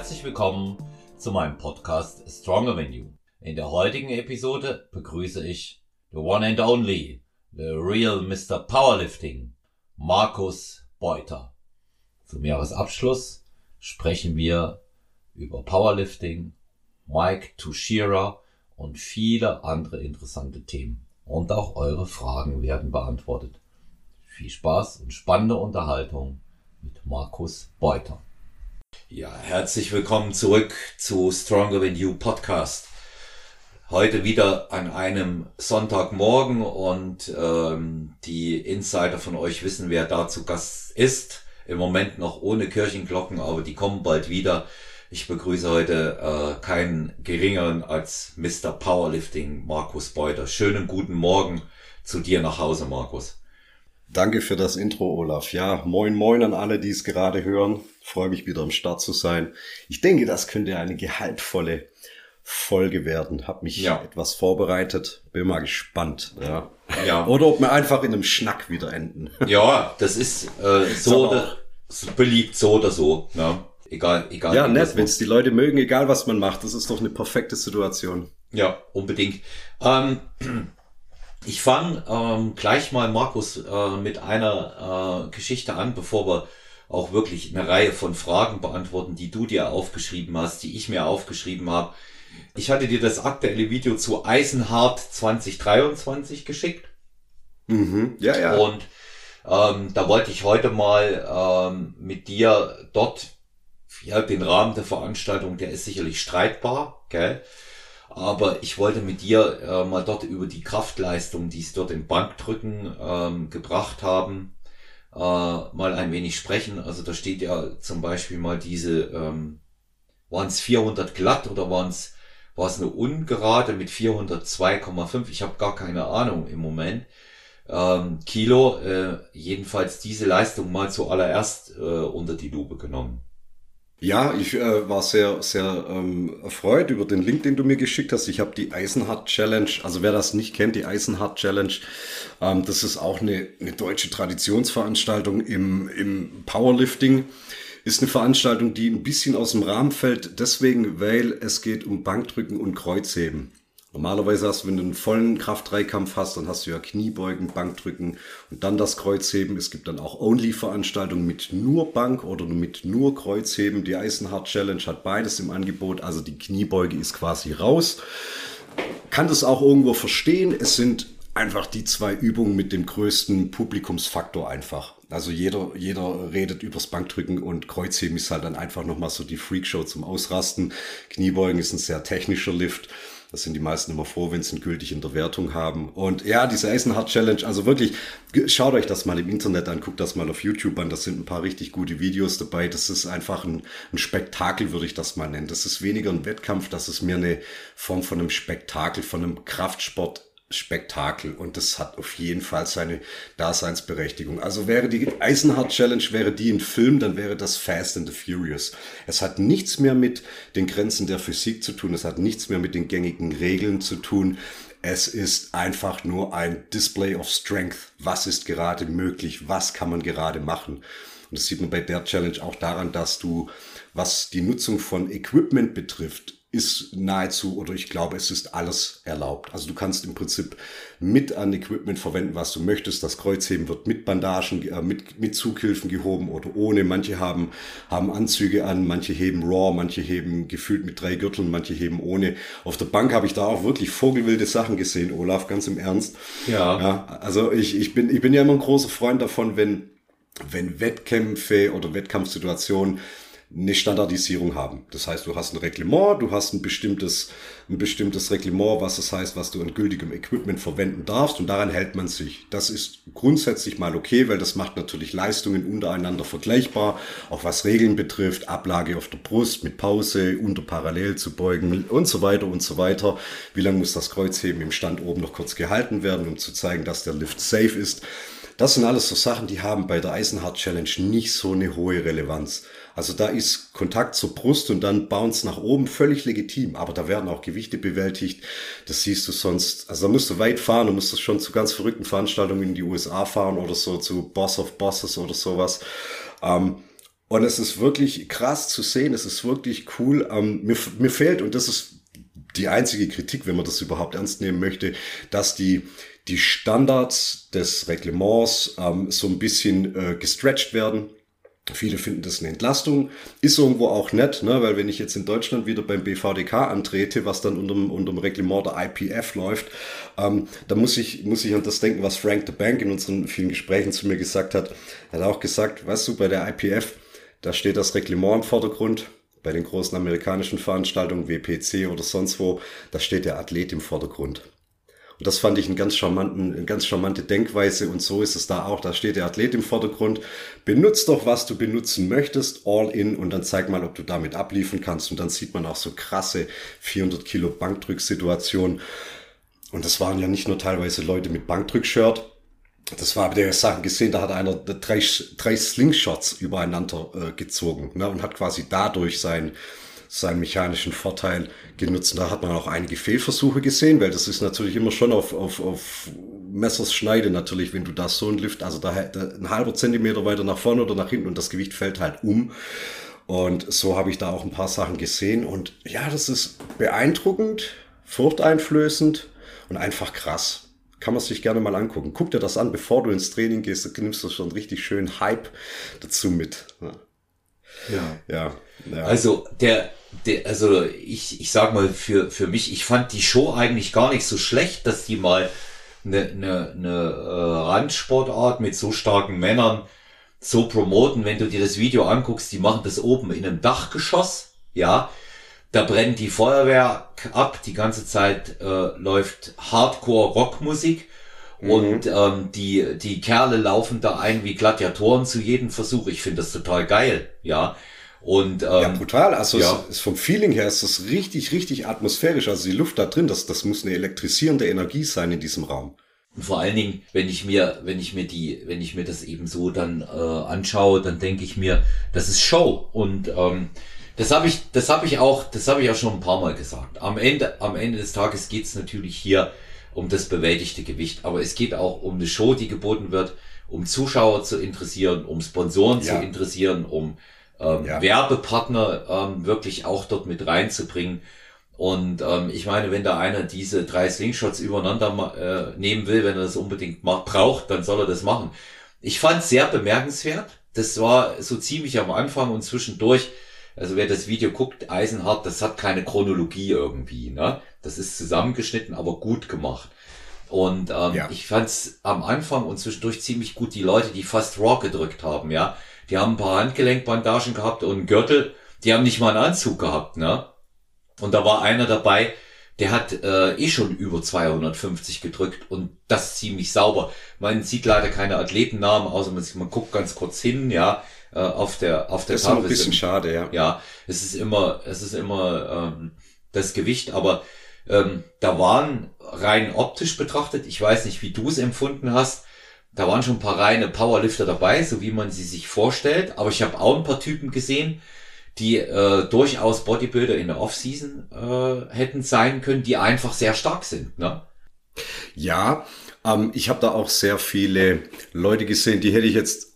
herzlich willkommen zu meinem Podcast Stronger Than You. In der heutigen Episode begrüße ich the one and only, the real Mr. Powerlifting, Markus Beuter. Zum Jahresabschluss sprechen wir über Powerlifting, Mike Tushira und viele andere interessante Themen. Und auch eure Fragen werden beantwortet. Viel Spaß und spannende Unterhaltung mit Markus Beuter. Ja, herzlich willkommen zurück zu Stronger Than You Podcast. Heute wieder an einem Sonntagmorgen und ähm, die Insider von euch wissen, wer da zu Gast ist. Im Moment noch ohne Kirchenglocken, aber die kommen bald wieder. Ich begrüße heute äh, keinen geringeren als Mr. Powerlifting, Markus Beuter. Schönen guten Morgen zu dir nach Hause, Markus. Danke für das Intro, Olaf. Ja, moin moin an alle, die es gerade hören. Freue mich wieder am Start zu sein. Ich denke, das könnte eine gehaltvolle Folge werden. Hab mich ja. etwas vorbereitet. Bin mal gespannt. Ja. ja. Oder ob wir einfach in einem Schnack wieder enden. Ja, das ist äh, so oder, beliebt so oder so. Ja. Egal, egal. Ja, nett, wenn es die Leute mögen, egal was man macht. Das ist doch eine perfekte Situation. Ja, unbedingt. Ähm, ich fange ähm, gleich mal, Markus, äh, mit einer äh, Geschichte an, bevor wir auch wirklich eine Reihe von Fragen beantworten, die du dir aufgeschrieben hast, die ich mir aufgeschrieben habe. Ich hatte dir das aktuelle Video zu Eisenhart 2023 geschickt. Mhm, ja, ja. Und ähm, da wollte ich heute mal ähm, mit dir dort, ja, den Rahmen der Veranstaltung, der ist sicherlich streitbar, gell? Aber ich wollte mit dir äh, mal dort über die Kraftleistung, die es dort im Bankdrücken ähm, gebracht haben, äh, mal ein wenig sprechen. Also da steht ja zum Beispiel mal diese, ähm, waren es 400 glatt oder waren es war es eine ungerade mit 402,5? Ich habe gar keine Ahnung im Moment. Ähm, Kilo, äh, jedenfalls diese Leistung mal zuallererst äh, unter die Lupe genommen. Ja, ich äh, war sehr, sehr ähm, erfreut über den Link, den du mir geschickt hast. Ich habe die Eisenhart Challenge, also wer das nicht kennt, die Eisenhart Challenge, ähm, das ist auch eine, eine deutsche Traditionsveranstaltung im, im Powerlifting. Ist eine Veranstaltung, die ein bisschen aus dem Rahmen fällt, deswegen, weil es geht um Bankdrücken und Kreuzheben. Normalerweise hast du, wenn du einen vollen Kraft-3-Kampf hast, dann hast du ja Kniebeugen, Bankdrücken und dann das Kreuzheben. Es gibt dann auch Only-Veranstaltungen mit nur Bank oder mit nur Kreuzheben. Die Eisenhard Challenge hat beides im Angebot. Also die Kniebeuge ist quasi raus. Kann das auch irgendwo verstehen. Es sind einfach die zwei Übungen mit dem größten Publikumsfaktor einfach. Also jeder, jeder redet übers Bankdrücken und Kreuzheben ist halt dann einfach nochmal so die Freakshow zum Ausrasten. Kniebeugen ist ein sehr technischer Lift. Das sind die meisten immer froh, wenn sie ihn gültig in der Wertung haben. Und ja, diese Eisenhard Challenge, also wirklich, schaut euch das mal im Internet an, guckt das mal auf YouTube an. Das sind ein paar richtig gute Videos dabei. Das ist einfach ein, ein Spektakel, würde ich das mal nennen. Das ist weniger ein Wettkampf, das ist mehr eine Form von einem Spektakel, von einem Kraftsport Spektakel und das hat auf jeden Fall seine Daseinsberechtigung. Also wäre die Eisenhard Challenge, wäre die ein Film, dann wäre das Fast and the Furious. Es hat nichts mehr mit den Grenzen der Physik zu tun, es hat nichts mehr mit den gängigen Regeln zu tun. Es ist einfach nur ein Display of Strength. Was ist gerade möglich? Was kann man gerade machen? Und das sieht man bei der Challenge auch daran, dass du, was die Nutzung von Equipment betrifft, ist nahezu oder ich glaube, es ist alles erlaubt. Also du kannst im Prinzip mit an Equipment verwenden, was du möchtest. Das Kreuzheben wird mit Bandagen, äh, mit, mit Zughilfen gehoben oder ohne. Manche haben, haben Anzüge an, manche heben raw, manche heben gefühlt mit drei Gürteln, manche heben ohne. Auf der Bank habe ich da auch wirklich vogelwilde Sachen gesehen, Olaf, ganz im Ernst. Ja. ja also ich, ich, bin, ich bin ja immer ein großer Freund davon, wenn, wenn Wettkämpfe oder Wettkampfsituationen eine Standardisierung haben. Das heißt, du hast ein Reglement, du hast ein bestimmtes, ein bestimmtes Reglement, was das heißt, was du an gültigem Equipment verwenden darfst und daran hält man sich. Das ist grundsätzlich mal okay, weil das macht natürlich Leistungen untereinander vergleichbar, auch was Regeln betrifft, Ablage auf der Brust mit Pause, unter parallel zu beugen und so weiter und so weiter. Wie lange muss das Kreuzheben im Stand oben noch kurz gehalten werden, um zu zeigen, dass der Lift safe ist. Das sind alles so Sachen, die haben bei der Eisenhard Challenge nicht so eine hohe Relevanz. Also da ist Kontakt zur Brust und dann Bounce nach oben völlig legitim. Aber da werden auch Gewichte bewältigt. Das siehst du sonst. Also da musst du weit fahren. Du musst schon zu ganz verrückten Veranstaltungen in die USA fahren oder so zu Boss of Bosses oder sowas. Ähm, Und es ist wirklich krass zu sehen, es ist wirklich cool. Ähm, mir, mir fehlt, und das ist die einzige Kritik, wenn man das überhaupt ernst nehmen möchte, dass die, die Standards des Reglements ähm, so ein bisschen äh, gestretched werden. Viele finden das eine Entlastung. Ist irgendwo auch nett, ne? weil wenn ich jetzt in Deutschland wieder beim BVDK antrete, was dann unter dem Reglement der IPF läuft, ähm, da muss ich, muss ich an das denken, was Frank the Bank in unseren vielen Gesprächen zu mir gesagt hat. Er hat auch gesagt, weißt du, bei der IPF, da steht das Reglement im Vordergrund. Bei den großen amerikanischen Veranstaltungen, WPC oder sonst wo, da steht der Athlet im Vordergrund. Und das fand ich einen ganz charmanten, eine ganz charmante Denkweise. Und so ist es da auch. Da steht der Athlet im Vordergrund. Benutzt doch, was du benutzen möchtest, all in, und dann zeig mal, ob du damit abliefern kannst. Und dann sieht man auch so krasse 400 Kilo Bankdrücksituationen. Und das waren ja nicht nur teilweise Leute mit Bankdrückshirt. Das war, der Sachen gesehen, da hat einer drei, drei Slingshots übereinander äh, gezogen ne, und hat quasi dadurch sein, seinen mechanischen Vorteil genutzt. da hat man auch einige Fehlversuche gesehen, weil das ist natürlich immer schon auf, auf, auf Messers Schneide natürlich, wenn du da so ein Lift, also da, da ein halber Zentimeter weiter nach vorne oder nach hinten und das Gewicht fällt halt um. Und so habe ich da auch ein paar Sachen gesehen. Und ja, das ist beeindruckend, furchteinflößend und einfach krass. Kann man sich gerne mal angucken. Guck dir das an, bevor du ins Training gehst. Da nimmst du schon richtig schön Hype dazu mit. Ja. Ja. ja. Also der, der, also ich, ich sag mal für, für mich, ich fand die Show eigentlich gar nicht so schlecht, dass die mal eine, eine, eine äh, Randsportart mit so starken Männern so promoten. Wenn du dir das Video anguckst, die machen das oben in einem Dachgeschoss, ja. Da brennt die Feuerwehr ab, die ganze Zeit äh, läuft Hardcore-Rockmusik mhm. und ähm, die, die Kerle laufen da ein wie Gladiatoren zu jedem Versuch. Ich finde das total geil, ja. Und, ähm, ja, brutal. Also ja. Es, es vom Feeling her ist das richtig, richtig atmosphärisch. Also die Luft da drin, das, das muss eine elektrisierende Energie sein in diesem Raum. Und vor allen Dingen, wenn ich mir, wenn ich mir die, wenn ich mir das eben so dann äh, anschaue, dann denke ich mir, das ist Show. Und ähm, das habe ich, das habe ich auch, das habe ich auch schon ein paar Mal gesagt. Am Ende, am Ende des Tages geht es natürlich hier um das bewältigte Gewicht, aber es geht auch um eine Show, die geboten wird, um Zuschauer zu interessieren, um Sponsoren ja. zu interessieren, um ähm, ja. Werbepartner ähm, wirklich auch dort mit reinzubringen. Und ähm, ich meine, wenn da einer diese drei Slingshots übereinander äh, nehmen will, wenn er das unbedingt macht, braucht, dann soll er das machen. Ich fand sehr bemerkenswert. Das war so ziemlich am Anfang und zwischendurch. Also wer das Video guckt, Eisenhart, das hat keine Chronologie irgendwie. Ne? Das ist zusammengeschnitten, aber gut gemacht. Und ähm, ja. ich fand's am Anfang und zwischendurch ziemlich gut, die Leute, die fast Raw gedrückt haben, ja. Die haben ein paar Handgelenkbandagen gehabt und einen Gürtel. Die haben nicht mal einen Anzug gehabt, ne? Und da war einer dabei, der hat äh, eh schon über 250 gedrückt und das ziemlich sauber. Man sieht leider keine Athletennamen, außer man, man guckt ganz kurz hin, ja, äh, auf der auf der Das ist ein bisschen schade, ja. Ja, es ist immer es ist immer ähm, das Gewicht, aber ähm, da waren rein optisch betrachtet, ich weiß nicht, wie du es empfunden hast, da waren schon ein paar reine Powerlifter dabei, so wie man sie sich vorstellt. Aber ich habe auch ein paar Typen gesehen, die äh, durchaus Bodybuilder in der Offseason äh, hätten sein können, die einfach sehr stark sind. Ne? Ja, ähm, ich habe da auch sehr viele Leute gesehen, die hätte ich jetzt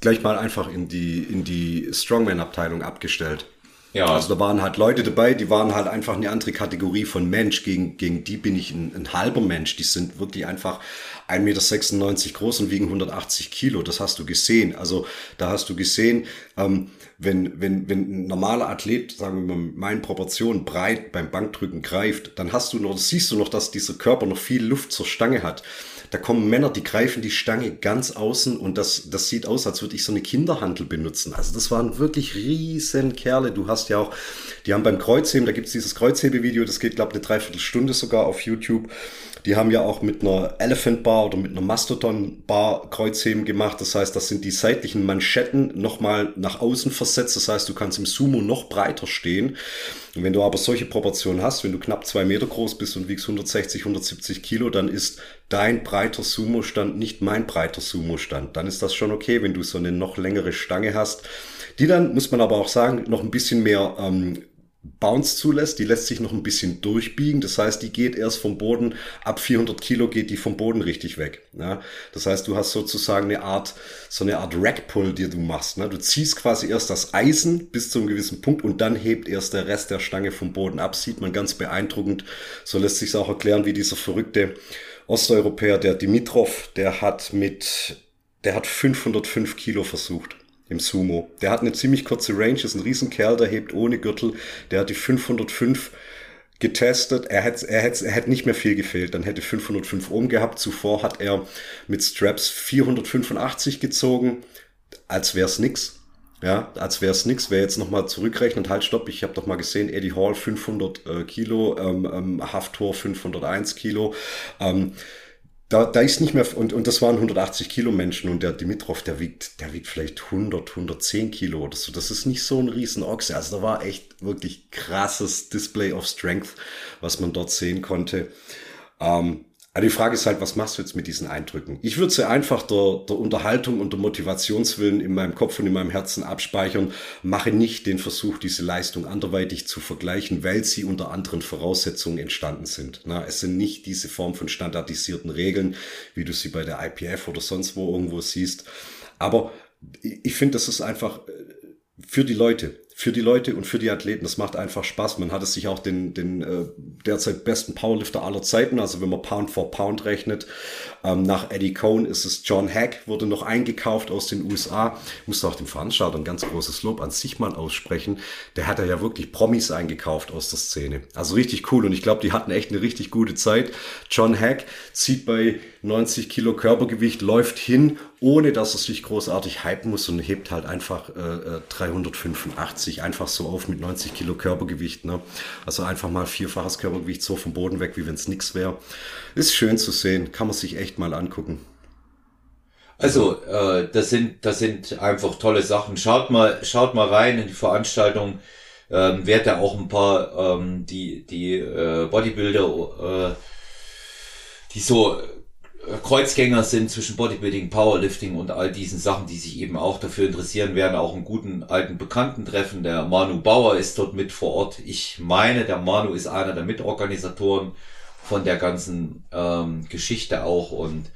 gleich mal einfach in die, in die Strongman-Abteilung abgestellt. Ja. Also da waren halt Leute dabei, die waren halt einfach eine andere Kategorie von Mensch. Gegen, gegen die bin ich ein, ein halber Mensch. Die sind wirklich einfach 1,96 Meter groß und wiegen 180 Kilo. Das hast du gesehen. Also da hast du gesehen, ähm, wenn, wenn, wenn ein normaler Athlet, sagen wir mal, meinen Proportionen breit beim Bankdrücken greift, dann hast du noch, siehst du noch, dass dieser Körper noch viel Luft zur Stange hat. Da kommen Männer, die greifen die Stange ganz außen und das, das sieht aus, als würde ich so eine Kinderhandel benutzen. Also das waren wirklich riesen Kerle. Du hast ja auch, die haben beim Kreuzheben, da gibt's dieses Kreuzhebevideo, das geht, glaube ich, eine Dreiviertelstunde sogar auf YouTube. Die haben ja auch mit einer Elephant Bar oder mit einer Mastodon Bar Kreuzheben gemacht. Das heißt, das sind die seitlichen Manschetten nochmal nach außen versetzt. Das heißt, du kannst im Sumo noch breiter stehen. Und wenn du aber solche Proportionen hast, wenn du knapp zwei Meter groß bist und wiegst 160, 170 Kilo, dann ist dein breiter Sumo-Stand nicht mein breiter Sumo-Stand. Dann ist das schon okay, wenn du so eine noch längere Stange hast, die dann, muss man aber auch sagen, noch ein bisschen mehr ähm, Bounce zulässt. Die lässt sich noch ein bisschen durchbiegen. Das heißt, die geht erst vom Boden, ab 400 Kilo geht die vom Boden richtig weg. Ja? Das heißt, du hast sozusagen eine Art, so eine Art Rackpull, die du machst. Ne? Du ziehst quasi erst das Eisen bis zu einem gewissen Punkt und dann hebt erst der Rest der Stange vom Boden ab. Sieht man ganz beeindruckend. So lässt sich auch erklären, wie dieser verrückte Osteuropäer, der Dimitrov, der hat mit, der hat 505 Kilo versucht im Sumo. Der hat eine ziemlich kurze Range, ist ein Riesenkerl, der hebt ohne Gürtel. Der hat die 505 getestet. Er hätte, er hätte, er hätte nicht mehr viel gefehlt. Dann hätte 505 oben gehabt. Zuvor hat er mit Straps 485 gezogen, als wär's nix. Ja, als wär's nix. Wer jetzt nochmal zurückrechnet, halt stopp, ich habe doch mal gesehen, Eddie Hall 500 äh, Kilo, ähm, ähm, Haftor 501 Kilo. Ähm, da, da ist nicht mehr, und, und das waren 180 Kilo Menschen und der Dimitrov, der wiegt, der wiegt vielleicht 100, 110 Kilo oder so. Das ist nicht so ein riesen Ochse. Also da war echt wirklich krasses Display of Strength, was man dort sehen konnte. Ähm, aber die Frage ist halt, was machst du jetzt mit diesen Eindrücken? Ich würde sie einfach der, der Unterhaltung und der Motivationswillen in meinem Kopf und in meinem Herzen abspeichern, mache nicht den Versuch, diese Leistung anderweitig zu vergleichen, weil sie unter anderen Voraussetzungen entstanden sind. Na, es sind nicht diese Form von standardisierten Regeln, wie du sie bei der IPF oder sonst wo irgendwo siehst. Aber ich finde, das ist einfach äh, für die Leute für die Leute und für die Athleten. Das macht einfach Spaß. Man hat es sich auch den, den äh, derzeit besten Powerlifter aller Zeiten, also wenn man Pound for Pound rechnet, ähm, nach Eddie Cohn ist es John Hack, wurde noch eingekauft aus den USA. Ich musste auch dem Veranstalter ein ganz großes Lob an sich mal aussprechen. Der hat ja wirklich Promis eingekauft aus der Szene. Also richtig cool und ich glaube, die hatten echt eine richtig gute Zeit. John Hack zieht bei 90 Kilo Körpergewicht, läuft hin, ohne dass er sich großartig hypen muss und hebt halt einfach äh, 385 äh, einfach so auf mit 90 Kilo Körpergewicht. Ne? Also einfach mal vierfaches Körpergewicht so vom Boden weg, wie wenn es nix wäre. Ist schön zu sehen, kann man sich echt mal angucken. Also, äh, das sind, das sind einfach tolle Sachen. Schaut mal, schaut mal rein in die Veranstaltung. Ähm, werd da auch ein paar, ähm, die, die äh, Bodybuilder, äh, die so Kreuzgänger sind zwischen Bodybuilding, Powerlifting und all diesen Sachen, die sich eben auch dafür interessieren, werden auch einen guten alten Bekannten treffen. Der Manu Bauer ist dort mit vor Ort. Ich meine, der Manu ist einer der Mitorganisatoren von der ganzen ähm, Geschichte auch und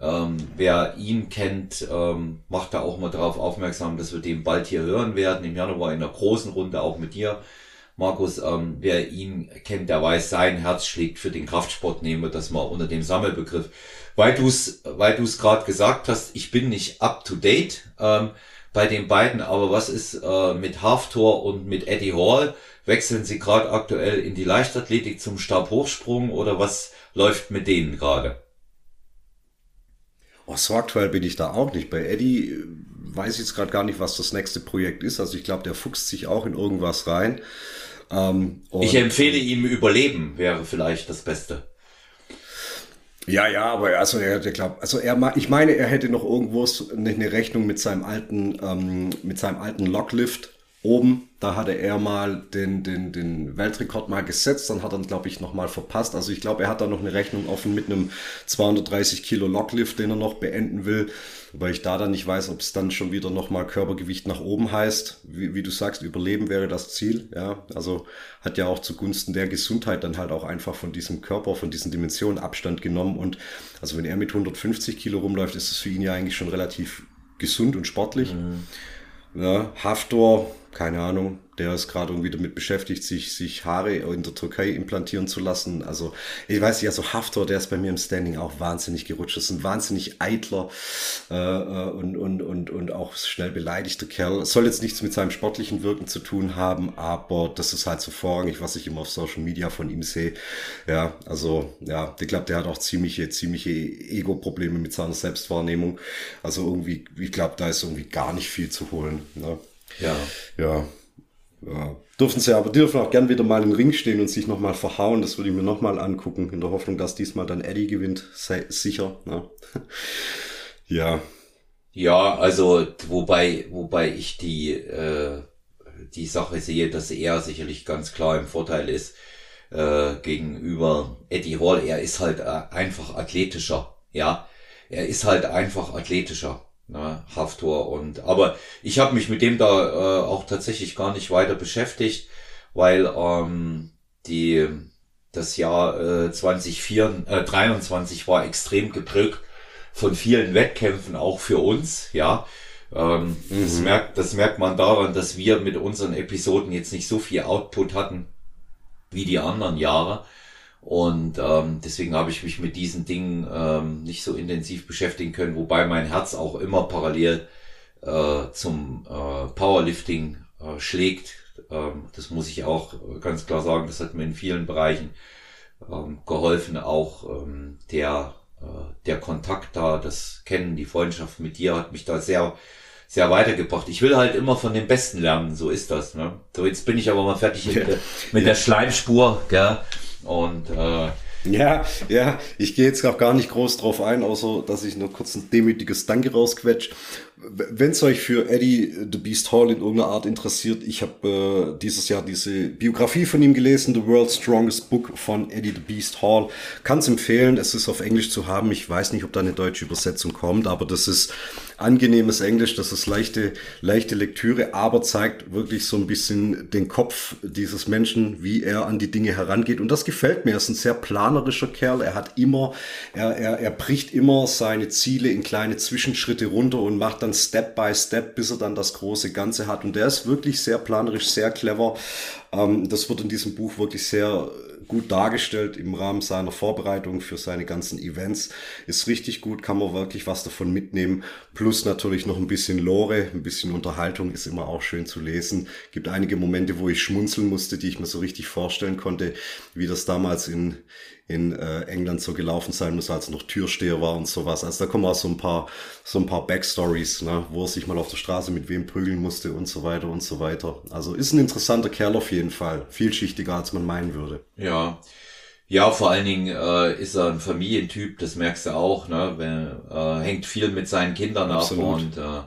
ähm, wer ihn kennt, ähm, macht da auch mal darauf aufmerksam, dass wir den bald hier hören werden, im Januar in der großen Runde auch mit dir. Markus, ähm, wer ihn kennt, der weiß, sein Herz schlägt für den Kraftsport, nehmen wir das mal unter dem Sammelbegriff weil du es weil du es gerade gesagt hast, ich bin nicht up to date ähm, bei den beiden, aber was ist äh, mit Haftor und mit Eddie Hall? Wechseln sie gerade aktuell in die Leichtathletik zum Stabhochsprung oder was läuft mit denen gerade? Oh, so aktuell bin ich da auch nicht. Bei Eddie äh, weiß ich jetzt gerade gar nicht, was das nächste Projekt ist. Also ich glaube, der fuchst sich auch in irgendwas rein. Ähm, ich empfehle ihm Überleben, wäre vielleicht das Beste. Ja, ja, aber also er, der glaubt, also er, ich meine, er hätte noch irgendwo eine Rechnung mit seinem alten, ähm, mit seinem alten Locklift oben. Da hatte er mal den, den, den Weltrekord mal gesetzt, dann hat er ihn, glaube ich, nochmal verpasst. Also ich glaube, er hat da noch eine Rechnung offen mit einem 230 Kilo Locklift, den er noch beenden will. Weil ich da dann nicht weiß, ob es dann schon wieder nochmal Körpergewicht nach oben heißt. Wie, wie du sagst, Überleben wäre das Ziel. Ja, also hat ja auch zugunsten der Gesundheit dann halt auch einfach von diesem Körper, von diesen Dimensionen Abstand genommen. Und also wenn er mit 150 Kilo rumläuft, ist es für ihn ja eigentlich schon relativ gesund und sportlich. Mhm. Ja, Haftor, keine Ahnung, der ist gerade irgendwie damit beschäftigt, sich, sich Haare in der Türkei implantieren zu lassen. Also, ich weiß nicht, also Haftor, der ist bei mir im Standing auch wahnsinnig gerutscht. Das ist ein wahnsinnig eitler äh, äh, und, und, und, und auch schnell beleidigter Kerl. Soll jetzt nichts mit seinem sportlichen Wirken zu tun haben, aber das ist halt so vorrangig, was ich immer auf Social Media von ihm sehe. Ja, also, ja, ich glaube, der hat auch ziemliche, ziemliche Ego-Probleme mit seiner Selbstwahrnehmung. Also irgendwie, ich glaube, da ist irgendwie gar nicht viel zu holen. Ne? Ja. Ja. Ja. Dürfen sie aber dürfen auch gern wieder mal im Ring stehen und sich nochmal verhauen. Das würde ich mir nochmal angucken, in der Hoffnung, dass diesmal dann Eddie gewinnt. Sei sicher. Ne? ja. Ja, also wobei, wobei ich die, äh, die Sache sehe, dass er sicherlich ganz klar im Vorteil ist äh, gegenüber Eddie Hall. Er ist halt äh, einfach athletischer. Ja, er ist halt einfach athletischer ne, Haftor und aber ich habe mich mit dem da äh, auch tatsächlich gar nicht weiter beschäftigt weil ähm, die das Jahr äh, 2023 äh, war extrem geprägt von vielen Wettkämpfen, auch für uns, ja. Ähm, mhm. das, merkt, das merkt man daran, dass wir mit unseren Episoden jetzt nicht so viel Output hatten wie die anderen Jahre. Und ähm, deswegen habe ich mich mit diesen Dingen ähm, nicht so intensiv beschäftigen können, wobei mein Herz auch immer parallel äh, zum äh, Powerlifting äh, schlägt. Ähm, das muss ich auch ganz klar sagen. Das hat mir in vielen Bereichen ähm, geholfen. Auch ähm, der, äh, der Kontakt da, das Kennen, die Freundschaft mit dir hat mich da sehr sehr weitergebracht. Ich will halt immer von den Besten lernen, so ist das. Ne? So, jetzt bin ich aber mal fertig mit, der, mit der Schleimspur, gell? Und äh, ja, ja, ich gehe jetzt auch gar nicht groß drauf ein, außer dass ich noch kurz ein demütiges Danke rausquetsch. Wenn es euch für Eddie the Beast Hall in irgendeiner Art interessiert, ich habe äh, dieses Jahr diese Biografie von ihm gelesen, The World's Strongest Book von Eddie the Beast Hall. Kann es empfehlen, es ist auf Englisch zu haben. Ich weiß nicht, ob da eine deutsche Übersetzung kommt, aber das ist angenehmes Englisch, das ist leichte, leichte Lektüre, aber zeigt wirklich so ein bisschen den Kopf dieses Menschen, wie er an die Dinge herangeht. Und das gefällt mir. Er ist ein sehr planerischer Kerl. Er hat immer, er, er, er bricht immer seine Ziele in kleine Zwischenschritte runter und macht dann Step by Step, bis er dann das große Ganze hat. Und der ist wirklich sehr planerisch, sehr clever. Ähm, das wird in diesem Buch wirklich sehr gut dargestellt im Rahmen seiner Vorbereitung für seine ganzen Events. Ist richtig gut, kann man wirklich was davon mitnehmen. Plus natürlich noch ein bisschen Lore, ein bisschen Unterhaltung ist immer auch schön zu lesen. Gibt einige Momente, wo ich schmunzeln musste, die ich mir so richtig vorstellen konnte, wie das damals in, in äh, England so gelaufen sein muss, als er noch Türsteher war und sowas. Also da kommen auch so ein paar, so ein paar Backstories, ne, wo er sich mal auf der Straße mit wem prügeln musste und so weiter und so weiter. Also ist ein interessanter Kerl auf jeden Fall. Vielschichtiger, als man meinen würde. Ja. Ja, vor allen Dingen äh, ist er ein Familientyp, das merkst du auch, ne? Wenn, äh, hängt viel mit seinen Kindern Absolut. ab und äh,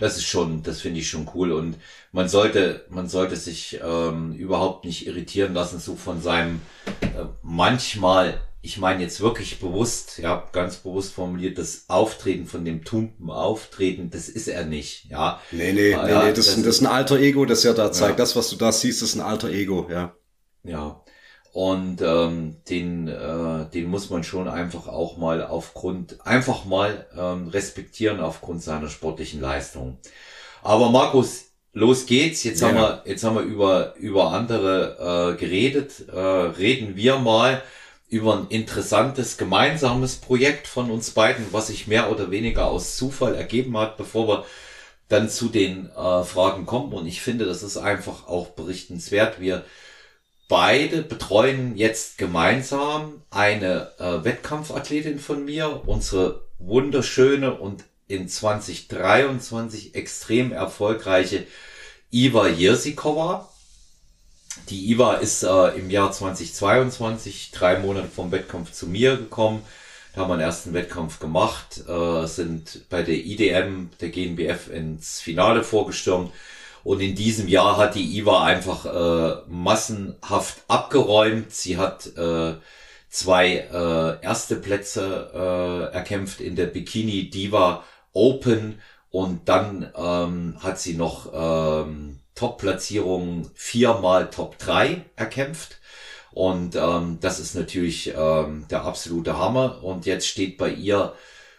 das ist schon, das finde ich schon cool und man sollte, man sollte sich ähm, überhaupt nicht irritieren lassen, so von seinem äh, manchmal, ich meine jetzt wirklich bewusst, ja, ganz bewusst formuliert, das Auftreten von dem tumpen Auftreten, das ist er nicht, ja. Nee, nee, ja, nee, nee, das, das, das ist ein alter Ego, das er da zeigt. Ja. Das, was du da siehst, ist ein alter Ego, ja. Ja. Und ähm, den, äh, den muss man schon einfach auch mal aufgrund, einfach mal ähm, respektieren aufgrund seiner sportlichen Leistung. Aber Markus, los geht's. Jetzt ja. haben wir, jetzt haben wir über, über andere äh, geredet. Äh, reden wir mal über ein interessantes gemeinsames Projekt von uns beiden, was sich mehr oder weniger aus Zufall ergeben hat, bevor wir dann zu den äh, Fragen kommen. Und ich finde, das ist einfach auch berichtenswert. Wir beide betreuen jetzt gemeinsam eine äh, Wettkampfathletin von mir, unsere wunderschöne und in 2023 extrem erfolgreiche Iva Jersikova. Die Iva ist äh, im Jahr 2022 drei Monate vom Wettkampf zu mir gekommen. Da haben wir einen ersten Wettkampf gemacht, äh, sind bei der IDM der GNBF ins Finale vorgestürmt und in diesem Jahr hat die IWA einfach äh, massenhaft abgeräumt. Sie hat äh, zwei äh, erste Plätze äh, erkämpft in der Bikini Diva Open und dann ähm, hat sie noch ähm, Top-Platzierungen viermal Top 3 erkämpft. Und ähm, das ist natürlich ähm, der absolute Hammer. Und jetzt steht bei ihr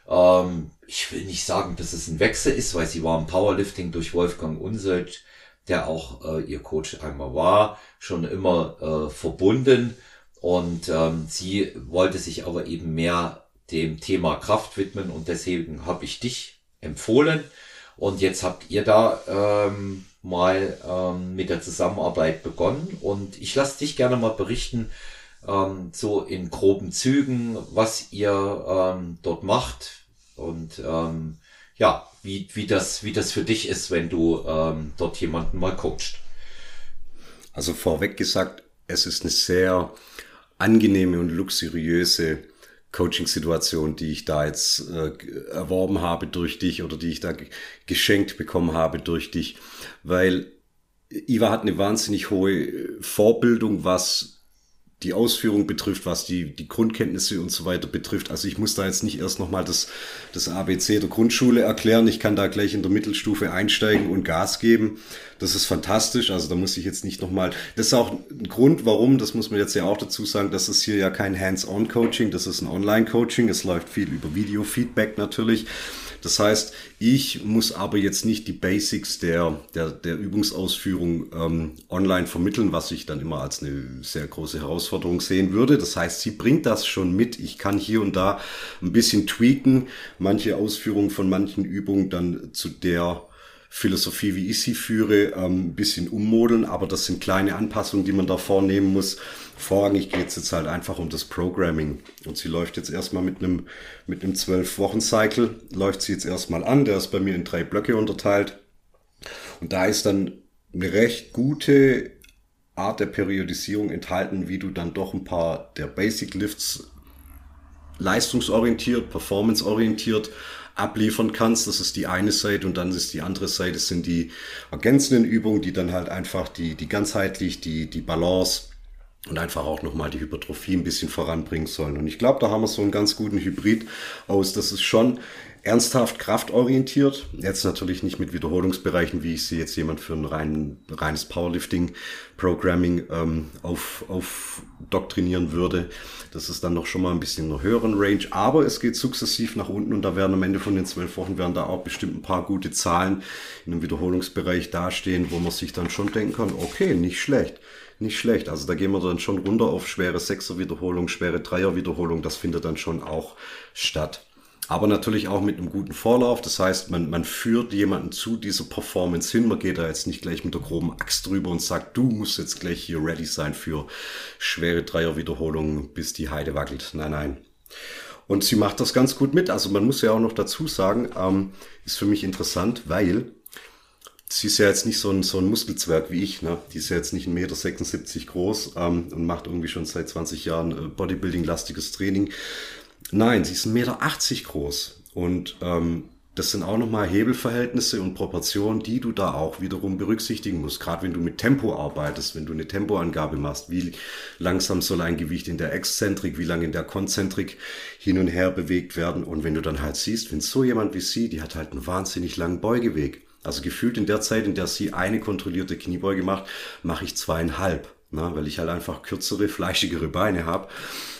ähm, ich will nicht sagen, dass es ein Wechsel ist, weil sie war im Powerlifting durch Wolfgang Unselt, der auch äh, ihr Coach einmal war, schon immer äh, verbunden. Und ähm, sie wollte sich aber eben mehr dem Thema Kraft widmen und deswegen habe ich dich empfohlen. Und jetzt habt ihr da ähm, mal ähm, mit der Zusammenarbeit begonnen. Und ich lasse dich gerne mal berichten, ähm, so in groben Zügen, was ihr ähm, dort macht, und ähm, ja, wie, wie, das, wie das für dich ist, wenn du ähm, dort jemanden mal coacht. Also vorweg gesagt, es ist eine sehr angenehme und luxuriöse Coaching-Situation, die ich da jetzt äh, erworben habe durch dich oder die ich da geschenkt bekommen habe durch dich, weil Iva hat eine wahnsinnig hohe Vorbildung, was die Ausführung betrifft, was die, die Grundkenntnisse und so weiter betrifft. Also ich muss da jetzt nicht erst nochmal das, das ABC der Grundschule erklären. Ich kann da gleich in der Mittelstufe einsteigen und Gas geben. Das ist fantastisch. Also da muss ich jetzt nicht nochmal. Das ist auch ein Grund, warum, das muss man jetzt ja auch dazu sagen, das ist hier ja kein Hands-on-Coaching, das ist ein Online-Coaching. Es läuft viel über Video-Feedback natürlich. Das heißt, ich muss aber jetzt nicht die Basics der, der, der Übungsausführung ähm, online vermitteln, was ich dann immer als eine sehr große Herausforderung sehen würde. Das heißt, sie bringt das schon mit. Ich kann hier und da ein bisschen tweaken, manche Ausführungen von manchen Übungen dann zu der Philosophie, wie ich sie führe, ähm, ein bisschen ummodeln, aber das sind kleine Anpassungen, die man da vornehmen muss. Vorrangig geht es jetzt halt einfach um das Programming. Und sie läuft jetzt erstmal mit einem mit einem 12-Wochen-Cycle, läuft sie jetzt erstmal an. Der ist bei mir in drei Blöcke unterteilt. Und da ist dann eine recht gute Art der Periodisierung enthalten, wie du dann doch ein paar der Basic Lifts leistungsorientiert, performanceorientiert abliefern kannst. Das ist die eine Seite und dann ist die andere Seite sind die ergänzenden Übungen, die dann halt einfach die, die ganzheitlich, die, die Balance und einfach auch nochmal die Hypertrophie ein bisschen voranbringen sollen. Und ich glaube, da haben wir so einen ganz guten Hybrid aus. Das ist schon ernsthaft kraftorientiert. Jetzt natürlich nicht mit Wiederholungsbereichen, wie ich sie jetzt jemand für ein rein, reines Powerlifting-Programming ähm, auf, auf doktrinieren würde. Das ist dann noch schon mal ein bisschen in einer höheren Range. Aber es geht sukzessiv nach unten und da werden am Ende von den zwölf Wochen werden da auch bestimmt ein paar gute Zahlen in einem Wiederholungsbereich dastehen, wo man sich dann schon denken kann, okay, nicht schlecht. Nicht schlecht. Also da gehen wir dann schon runter auf schwere Sechser-Wiederholung, schwere Dreier-Wiederholung. Das findet dann schon auch statt aber natürlich auch mit einem guten Vorlauf. Das heißt, man, man führt jemanden zu dieser Performance hin. Man geht da jetzt nicht gleich mit der groben Axt drüber und sagt, du musst jetzt gleich hier ready sein für schwere Dreierwiederholungen, bis die Heide wackelt. Nein, nein. Und sie macht das ganz gut mit. Also man muss ja auch noch dazu sagen, ähm, ist für mich interessant, weil sie ist ja jetzt nicht so ein, so ein Muskelzwerg wie ich. Ne? Die ist ja jetzt nicht 1,76 Meter groß ähm, und macht irgendwie schon seit 20 Jahren äh, Bodybuilding-lastiges Training. Nein, sie ist 1,80 Meter groß. Und ähm, das sind auch nochmal Hebelverhältnisse und Proportionen, die du da auch wiederum berücksichtigen musst. Gerade wenn du mit Tempo arbeitest, wenn du eine Tempoangabe machst, wie langsam soll ein Gewicht in der Exzentrik, wie lange in der Konzentrik hin und her bewegt werden. Und wenn du dann halt siehst, wenn so jemand wie sie, die hat halt einen wahnsinnig langen Beugeweg. Also gefühlt in der Zeit, in der sie eine kontrollierte Kniebeuge macht, mache ich zweieinhalb. Na, weil ich halt einfach kürzere, fleischigere Beine habe.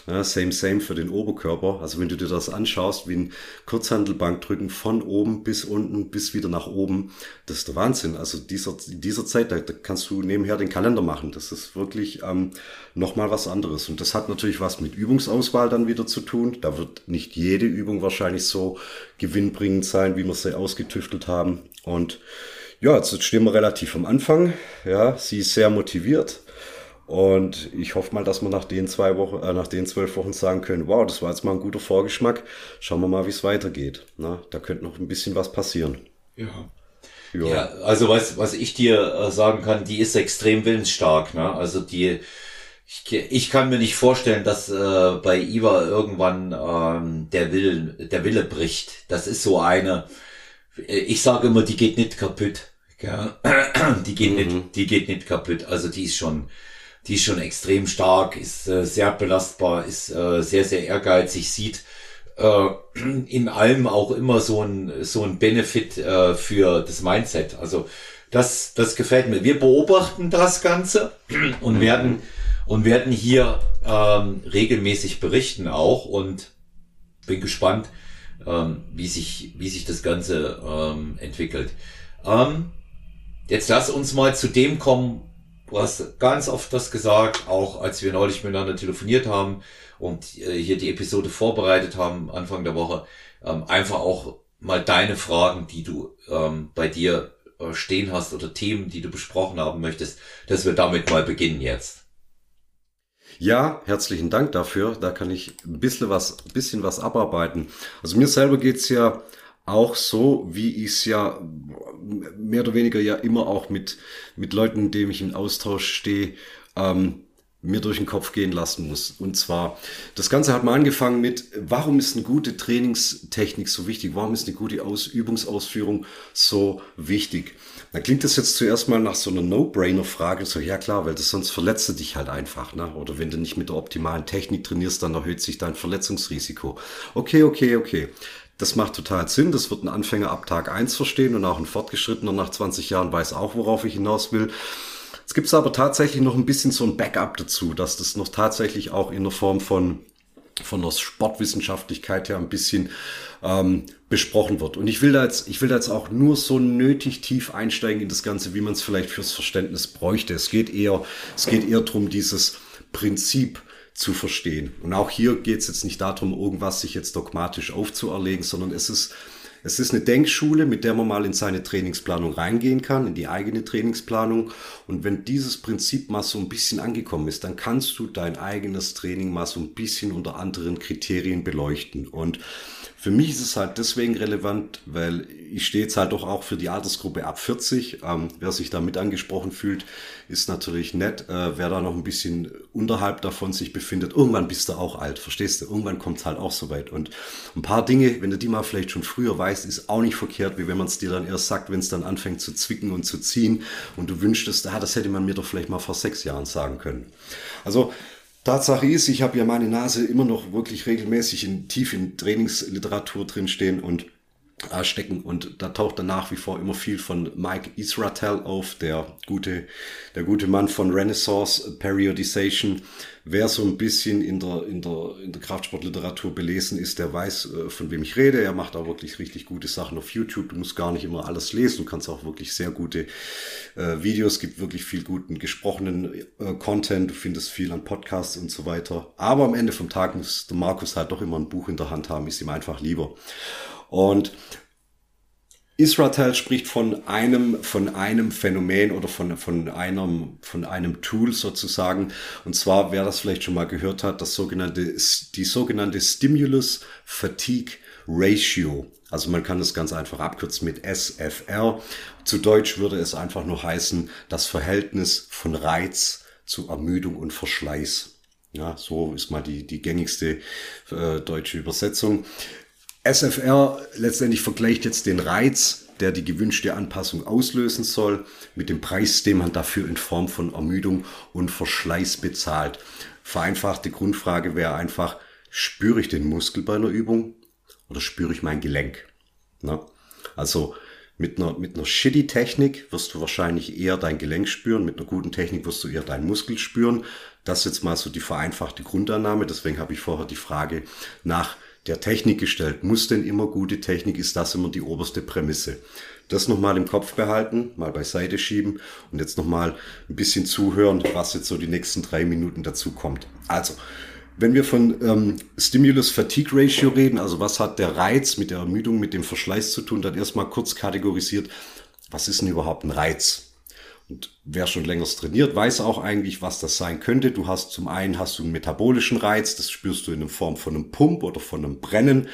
Ja, same, same für den Oberkörper. Also wenn du dir das anschaust, wie ein Kurzhandelbankdrücken von oben bis unten bis wieder nach oben, das ist der Wahnsinn. Also dieser, dieser Zeit, da, da kannst du nebenher den Kalender machen. Das ist wirklich ähm, nochmal was anderes. Und das hat natürlich was mit Übungsauswahl dann wieder zu tun. Da wird nicht jede Übung wahrscheinlich so gewinnbringend sein, wie wir sie ausgetüftelt haben. Und ja, jetzt stehen wir relativ am Anfang. Ja, sie ist sehr motiviert. Und ich hoffe mal, dass wir nach den zwei Wochen, äh, nach den zwölf Wochen sagen können, wow, das war jetzt mal ein guter Vorgeschmack. Schauen wir mal, wie es weitergeht. Na, da könnte noch ein bisschen was passieren. Ja. Ja, ja also was, was ich dir äh, sagen kann, die ist extrem willensstark. Ne? Also die, ich, ich kann mir nicht vorstellen, dass äh, bei Iva irgendwann ähm, der Wille, der Wille bricht. Das ist so eine, ich sage immer, die geht nicht kaputt. Ja? Die geht mhm. nicht, die geht nicht kaputt. Also die ist schon, die ist schon extrem stark, ist äh, sehr belastbar, ist äh, sehr, sehr ehrgeizig, sieht äh, in allem auch immer so ein, so ein Benefit äh, für das Mindset. Also das, das gefällt mir. Wir beobachten das Ganze und mhm. werden, und werden hier ähm, regelmäßig berichten auch und bin gespannt, ähm, wie, sich, wie sich das Ganze ähm, entwickelt. Ähm, jetzt lass uns mal zu dem kommen, Du hast ganz oft das gesagt, auch als wir neulich miteinander telefoniert haben und äh, hier die Episode vorbereitet haben, Anfang der Woche, ähm, einfach auch mal deine Fragen, die du ähm, bei dir äh, stehen hast oder Themen, die du besprochen haben möchtest, dass wir damit mal beginnen jetzt. Ja, herzlichen Dank dafür. Da kann ich ein bisschen was, bisschen was abarbeiten. Also mir selber geht's ja auch so, wie ich es ja mehr oder weniger ja immer auch mit, mit Leuten, mit denen ich in Austausch stehe, ähm, mir durch den Kopf gehen lassen muss. Und zwar, das Ganze hat mal angefangen mit, warum ist eine gute Trainingstechnik so wichtig? Warum ist eine gute Aus Übungsausführung so wichtig? Da klingt das jetzt zuerst mal nach so einer No-Brainer-Frage. So, ja klar, weil das sonst verletzt du dich halt einfach. Ne? Oder wenn du nicht mit der optimalen Technik trainierst, dann erhöht sich dein Verletzungsrisiko. Okay, okay, okay. Das macht total Sinn. Das wird ein Anfänger ab Tag eins verstehen und auch ein Fortgeschrittener nach 20 Jahren weiß auch, worauf ich hinaus will. Es gibt aber tatsächlich noch ein bisschen so ein Backup dazu, dass das noch tatsächlich auch in der Form von von der Sportwissenschaftlichkeit her ein bisschen ähm, besprochen wird. Und ich will da jetzt, ich will da jetzt auch nur so nötig tief einsteigen in das Ganze, wie man es vielleicht fürs Verständnis bräuchte. Es geht eher, es geht eher darum, dieses Prinzip zu verstehen. Und auch hier geht es jetzt nicht darum, irgendwas sich jetzt dogmatisch aufzuerlegen, sondern es ist es ist eine Denkschule, mit der man mal in seine Trainingsplanung reingehen kann, in die eigene Trainingsplanung. Und wenn dieses Prinzip mal so ein bisschen angekommen ist, dann kannst du dein eigenes Training mal so ein bisschen unter anderen Kriterien beleuchten. Und für mich ist es halt deswegen relevant, weil ich stehe jetzt halt doch auch für die Altersgruppe ab 40. Ähm, wer sich da mit angesprochen fühlt, ist natürlich nett. Äh, wer da noch ein bisschen unterhalb davon sich befindet, irgendwann bist du auch alt, verstehst du? Irgendwann kommt es halt auch so weit. Und ein paar Dinge, wenn du die mal vielleicht schon früher weißt, ist auch nicht verkehrt, wie wenn man es dir dann erst sagt, wenn es dann anfängt zu zwicken und zu ziehen und du wünschtest, ah, das hätte man mir doch vielleicht mal vor sechs Jahren sagen können. Also Tatsache ist, ich habe ja meine Nase immer noch wirklich regelmäßig in, tief in Trainingsliteratur drinstehen und äh, stecken und da taucht dann nach wie vor immer viel von Mike Israel auf, der gute, der gute Mann von Renaissance Periodization. Wer so ein bisschen in der, in der, in der Kraftsportliteratur belesen ist, der weiß, äh, von wem ich rede. Er macht auch wirklich richtig gute Sachen auf YouTube. Du musst gar nicht immer alles lesen. Du kannst auch wirklich sehr gute äh, Videos, gibt wirklich viel guten gesprochenen äh, Content. Du findest viel an Podcasts und so weiter. Aber am Ende vom Tag muss der Markus halt doch immer ein Buch in der Hand haben. Ist ihm einfach lieber. Und Israel spricht von einem, von einem Phänomen oder von, von einem, von einem Tool sozusagen. Und zwar, wer das vielleicht schon mal gehört hat, das sogenannte, die sogenannte Stimulus Fatigue Ratio. Also man kann das ganz einfach abkürzen mit SFR. Zu Deutsch würde es einfach nur heißen, das Verhältnis von Reiz zu Ermüdung und Verschleiß. Ja, so ist mal die, die gängigste äh, deutsche Übersetzung. SFR letztendlich vergleicht jetzt den Reiz, der die gewünschte Anpassung auslösen soll, mit dem Preis, den man dafür in Form von Ermüdung und Verschleiß bezahlt. Vereinfachte Grundfrage wäre einfach, spüre ich den Muskel bei einer Übung oder spüre ich mein Gelenk? Na? Also mit einer, mit einer shitty Technik wirst du wahrscheinlich eher dein Gelenk spüren, mit einer guten Technik wirst du eher deinen Muskel spüren. Das ist jetzt mal so die vereinfachte Grundannahme. Deswegen habe ich vorher die Frage nach der Technik gestellt. Muss denn immer gute Technik? Ist das immer die oberste Prämisse? Das nochmal im Kopf behalten, mal beiseite schieben und jetzt nochmal ein bisschen zuhören, was jetzt so die nächsten drei Minuten dazu kommt. Also, wenn wir von ähm, Stimulus-Fatigue-Ratio reden, also was hat der Reiz mit der Ermüdung, mit dem Verschleiß zu tun, dann erstmal kurz kategorisiert, was ist denn überhaupt ein Reiz? Und wer schon länger trainiert, weiß auch eigentlich, was das sein könnte. Du hast zum einen hast du einen metabolischen Reiz, das spürst du in der Form von einem Pump oder von einem Brennen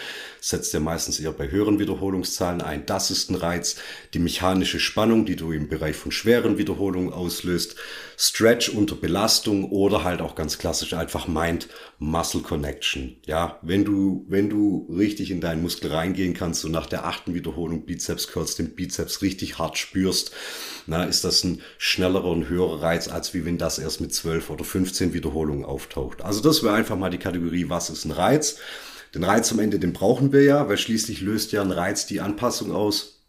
setzt ja meistens eher bei höheren Wiederholungszahlen ein. Das ist ein Reiz. Die mechanische Spannung, die du im Bereich von schweren Wiederholungen auslöst. Stretch unter Belastung oder halt auch ganz klassisch einfach Mind-Muscle Connection. Ja, wenn du, wenn du richtig in deinen Muskel reingehen kannst und nach der achten Wiederholung Bizeps Curls den Bizeps richtig hart spürst, na, ist das ein schnellerer und höherer Reiz, als wie wenn das erst mit 12 oder 15 Wiederholungen auftaucht. Also das wäre einfach mal die Kategorie, was ist ein Reiz? Den Reiz am Ende, den brauchen wir ja, weil schließlich löst ja ein Reiz die Anpassung aus,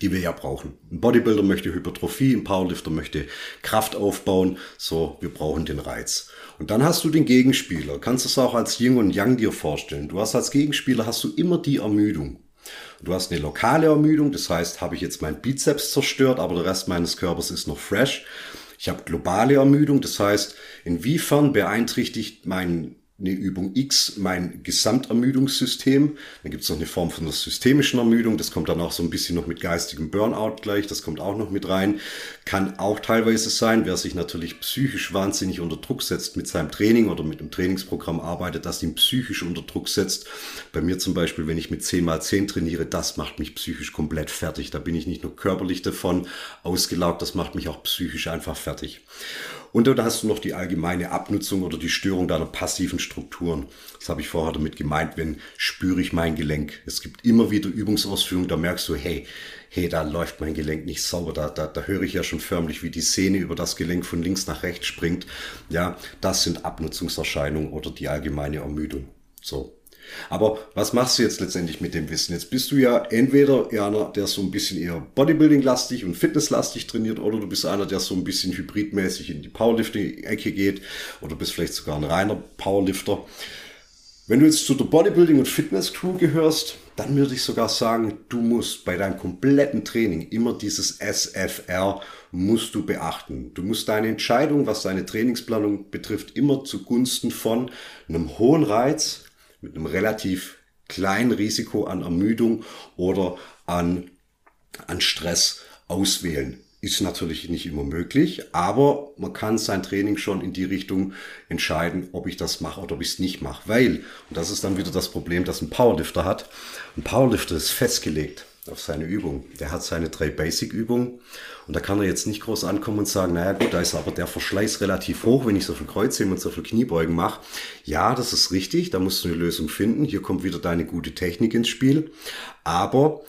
die wir ja brauchen. Ein Bodybuilder möchte Hypertrophie, ein Powerlifter möchte Kraft aufbauen. So, wir brauchen den Reiz. Und dann hast du den Gegenspieler. Kannst du es auch als Yin und Yang dir vorstellen. Du hast als Gegenspieler hast du immer die Ermüdung. Du hast eine lokale Ermüdung, das heißt, habe ich jetzt meinen Bizeps zerstört, aber der Rest meines Körpers ist noch fresh. Ich habe globale Ermüdung, das heißt, inwiefern beeinträchtigt mein eine Übung X mein Gesamtermüdungssystem. Dann gibt es noch eine Form von der systemischen Ermüdung. Das kommt dann auch so ein bisschen noch mit geistigem Burnout gleich. Das kommt auch noch mit rein. Kann auch teilweise sein, wer sich natürlich psychisch wahnsinnig unter Druck setzt mit seinem Training oder mit dem Trainingsprogramm arbeitet, das ihn psychisch unter Druck setzt. Bei mir zum Beispiel, wenn ich mit 10 mal 10 trainiere, das macht mich psychisch komplett fertig. Da bin ich nicht nur körperlich davon ausgelaugt, das macht mich auch psychisch einfach fertig. Und dann hast du noch die allgemeine Abnutzung oder die Störung deiner passiven Strukturen. Das habe ich vorher damit gemeint, wenn spüre ich mein Gelenk. Es gibt immer wieder Übungsausführungen, da merkst du, hey, hey, da läuft mein Gelenk nicht sauber, da, da, da höre ich ja schon förmlich, wie die Sehne über das Gelenk von links nach rechts springt. Ja, das sind Abnutzungserscheinungen oder die allgemeine Ermüdung. So. Aber was machst du jetzt letztendlich mit dem Wissen? Jetzt bist du ja entweder einer, der so ein bisschen eher Bodybuilding-lastig und Fitness-lastig trainiert, oder du bist einer, der so ein bisschen hybridmäßig in die Powerlifting-Ecke geht, oder bist vielleicht sogar ein reiner Powerlifter. Wenn du jetzt zu der Bodybuilding- und Fitness-Crew gehörst, dann würde ich sogar sagen, du musst bei deinem kompletten Training immer dieses SFR musst du beachten. Du musst deine Entscheidung, was deine Trainingsplanung betrifft, immer zugunsten von einem hohen Reiz mit einem relativ kleinen Risiko an Ermüdung oder an, an Stress auswählen. Ist natürlich nicht immer möglich, aber man kann sein Training schon in die Richtung entscheiden, ob ich das mache oder ob ich es nicht mache. Weil, und das ist dann wieder das Problem, das ein Powerlifter hat, ein Powerlifter ist festgelegt auf seine Übung. Der hat seine drei Basic-Übungen und da kann er jetzt nicht groß ankommen und sagen, naja gut, da ist aber der Verschleiß relativ hoch, wenn ich so viel Kreuzheben und so viel Kniebeugen mache. Ja, das ist richtig, da musst du eine Lösung finden. Hier kommt wieder deine gute Technik ins Spiel. Aber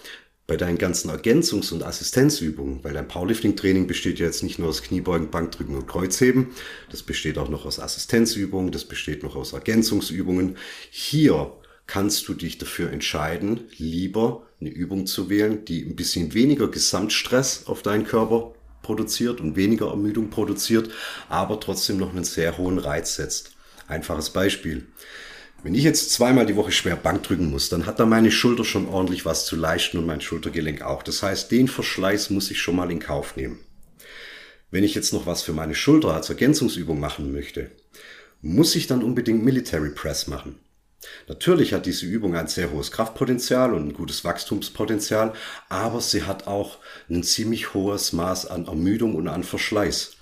bei deinen ganzen Ergänzungs- und Assistenzübungen, weil dein Powerlifting-Training besteht ja jetzt nicht nur aus Kniebeugen, Bankdrücken und Kreuzheben, das besteht auch noch aus Assistenzübungen, das besteht noch aus Ergänzungsübungen. Hier kannst du dich dafür entscheiden, lieber eine Übung zu wählen, die ein bisschen weniger Gesamtstress auf deinen Körper produziert und weniger Ermüdung produziert, aber trotzdem noch einen sehr hohen Reiz setzt. Einfaches Beispiel. Wenn ich jetzt zweimal die Woche schwer Bank drücken muss, dann hat da meine Schulter schon ordentlich was zu leisten und mein Schultergelenk auch. Das heißt, den Verschleiß muss ich schon mal in Kauf nehmen. Wenn ich jetzt noch was für meine Schulter als Ergänzungsübung machen möchte, muss ich dann unbedingt Military Press machen. Natürlich hat diese Übung ein sehr hohes Kraftpotenzial und ein gutes Wachstumspotenzial, aber sie hat auch ein ziemlich hohes Maß an Ermüdung und an Verschleiß.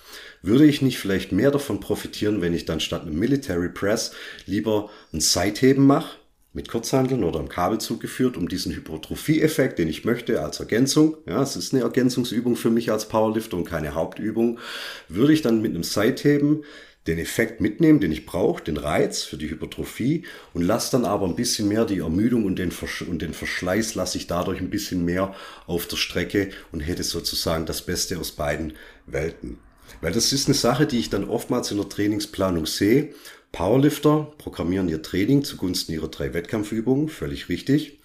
Würde ich nicht vielleicht mehr davon profitieren, wenn ich dann statt einem Military Press lieber ein Seitheben mache, mit Kurzhandeln oder im Kabelzug geführt, um diesen Hypertrophie-Effekt, den ich möchte, als Ergänzung, ja, es ist eine Ergänzungsübung für mich als Powerlifter und keine Hauptübung, würde ich dann mit einem Seitheben den Effekt mitnehmen, den ich brauche, den Reiz für die Hypertrophie und lasse dann aber ein bisschen mehr die Ermüdung und den, Versch und den Verschleiß lasse ich dadurch ein bisschen mehr auf der Strecke und hätte sozusagen das Beste aus beiden Welten. Weil das ist eine Sache, die ich dann oftmals in der Trainingsplanung sehe. Powerlifter programmieren ihr Training zugunsten ihrer drei Wettkampfübungen, völlig richtig.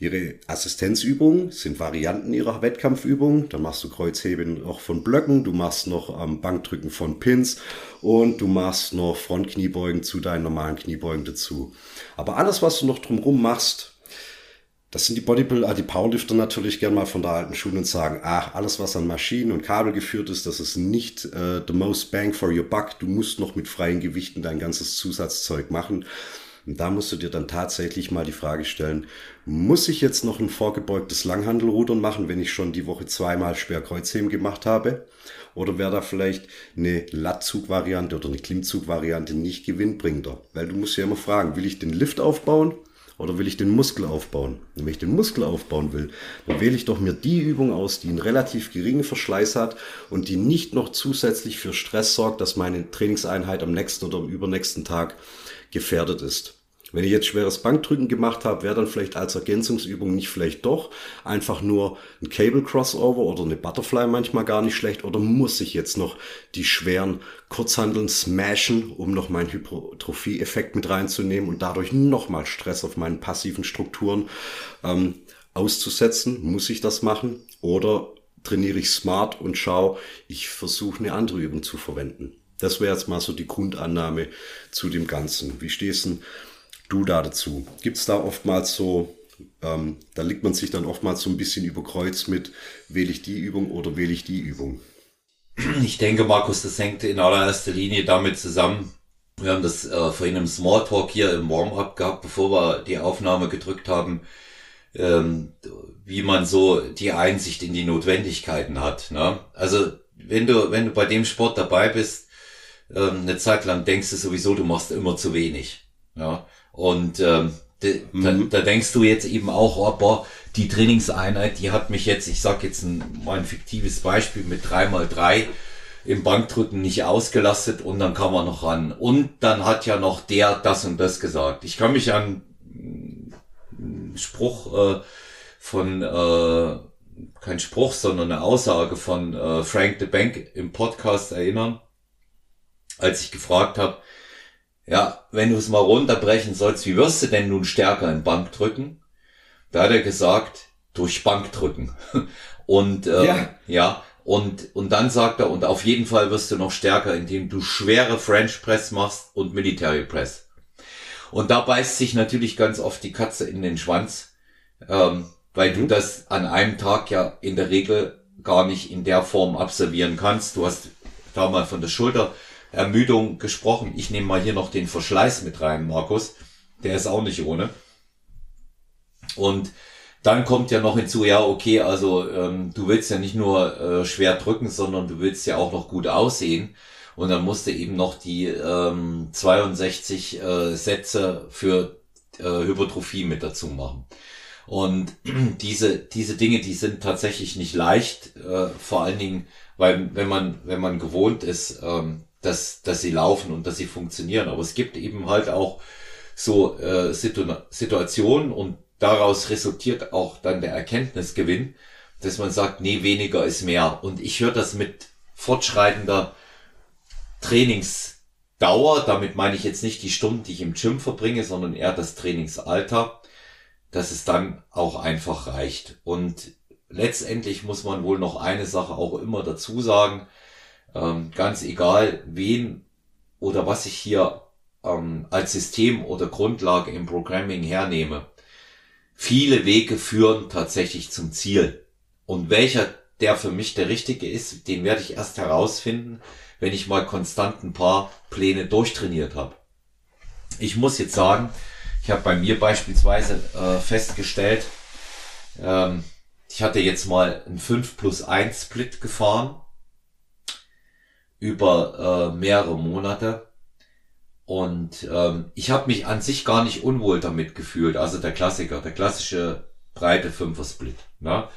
Ihre Assistenzübungen sind Varianten ihrer Wettkampfübungen. Da machst du Kreuzheben noch von Blöcken, du machst noch ähm, Bankdrücken von Pins und du machst noch Frontkniebeugen zu deinen normalen Kniebeugen dazu. Aber alles, was du noch drumherum machst, das sind die Bodybuilder, die Powerlifter natürlich gern mal von der alten Schule und sagen, ach, alles was an Maschinen und Kabel geführt ist, das ist nicht äh, the most bang for your buck. Du musst noch mit freien Gewichten dein ganzes Zusatzzeug machen. Und da musst du dir dann tatsächlich mal die Frage stellen, muss ich jetzt noch ein vorgebeugtes Langhandelrudern machen, wenn ich schon die Woche zweimal schwer Kreuzheben gemacht habe? Oder wäre da vielleicht eine Lattzug-Variante oder eine Klimmzug-Variante nicht gewinnbringender? Weil du musst ja immer fragen, will ich den Lift aufbauen oder will ich den Muskel aufbauen? Und wenn ich den Muskel aufbauen will, dann wähle ich doch mir die Übung aus, die einen relativ geringen Verschleiß hat und die nicht noch zusätzlich für Stress sorgt, dass meine Trainingseinheit am nächsten oder am übernächsten Tag gefährdet ist. Wenn ich jetzt schweres Bankdrücken gemacht habe, wäre dann vielleicht als Ergänzungsübung nicht vielleicht doch einfach nur ein Cable Crossover oder eine Butterfly manchmal gar nicht schlecht oder muss ich jetzt noch die schweren Kurzhandeln smashen, um noch meinen Hypertrophie-Effekt mit reinzunehmen und dadurch nochmal Stress auf meinen passiven Strukturen ähm, auszusetzen? Muss ich das machen? Oder trainiere ich smart und schaue, ich versuche eine andere Übung zu verwenden? Das wäre jetzt mal so die Grundannahme zu dem Ganzen. Wie stehst du du da dazu? Gibt es da oftmals so, ähm, da liegt man sich dann oftmals so ein bisschen über Kreuz mit, wähle ich die Übung oder wähle ich die Übung? Ich denke, Markus, das hängt in allererster Linie damit zusammen. Wir haben das äh, vorhin im Smalltalk hier im Warm-up gehabt, bevor wir die Aufnahme gedrückt haben, ähm, wie man so die Einsicht in die Notwendigkeiten hat. Ne? Also wenn du, wenn du bei dem Sport dabei bist, ähm, eine Zeit lang denkst du sowieso, du machst immer zu wenig. Ja? Und ähm, de, mhm. da, da denkst du jetzt eben auch, oh, boah, die Trainingseinheit, die hat mich jetzt, ich sag jetzt ein, mal ein fiktives Beispiel mit drei mal drei im Bankdrücken nicht ausgelastet und dann kam er noch ran. Und dann hat ja noch der das und das gesagt. Ich kann mich an einen Spruch äh, von, äh, kein Spruch, sondern eine Aussage von äh, Frank the Bank im Podcast erinnern, als ich gefragt habe, ja, wenn du es mal runterbrechen sollst, wie wirst du denn nun stärker im Bankdrücken? Da hat er gesagt, durch Bankdrücken. Und äh, ja. ja, und, und dann sagt er, und auf jeden Fall wirst du noch stärker, indem du schwere French Press machst und Military Press. Und da beißt sich natürlich ganz oft die Katze in den Schwanz, ähm, weil du mhm. das an einem Tag ja in der Regel gar nicht in der Form absolvieren kannst. Du hast da mal von der Schulterermüdung gesprochen. Ich nehme mal hier noch den Verschleiß mit rein, Markus. Der ist auch nicht ohne. Und dann kommt ja noch hinzu, ja, okay, also ähm, du willst ja nicht nur äh, schwer drücken, sondern du willst ja auch noch gut aussehen. Und dann musst du eben noch die ähm, 62 äh, Sätze für äh, Hypertrophie mit dazu machen. Und diese, diese Dinge, die sind tatsächlich nicht leicht, äh, vor allen Dingen, weil wenn man, wenn man gewohnt ist, ähm, dass, dass sie laufen und dass sie funktionieren. Aber es gibt eben halt auch so äh, Situ Situationen und daraus resultiert auch dann der Erkenntnisgewinn, dass man sagt, nee, weniger ist mehr. Und ich höre das mit fortschreitender Trainingsdauer, damit meine ich jetzt nicht die Stunden, die ich im Gym verbringe, sondern eher das Trainingsalter, dass es dann auch einfach reicht. Und letztendlich muss man wohl noch eine Sache auch immer dazu sagen, ähm, ganz egal wen oder was ich hier ähm, als System oder Grundlage im Programming hernehme, viele Wege führen tatsächlich zum Ziel. Und welcher der für mich der richtige ist, den werde ich erst herausfinden, wenn ich mal konstant ein paar Pläne durchtrainiert habe. Ich muss jetzt sagen, ich habe bei mir beispielsweise äh, festgestellt, ähm, ich hatte jetzt mal ein 5 plus 1 Split gefahren über äh, mehrere Monate und ähm, ich habe mich an sich gar nicht unwohl damit gefühlt. Also der Klassiker, der klassische breite Fünfer-Split. Ne?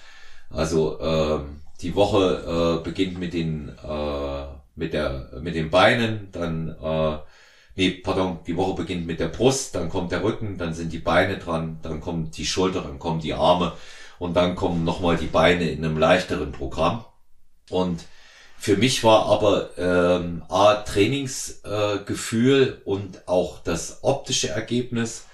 Also ähm, die Woche äh, beginnt mit den äh, mit der mit den Beinen, dann äh, nee, pardon, die Woche beginnt mit der Brust, dann kommt der Rücken, dann sind die Beine dran, dann kommt die Schulter, dann kommen die Arme und dann kommen nochmal die Beine in einem leichteren Programm. Und für mich war aber ähm, A, Trainingsgefühl äh, und auch das optische Ergebnis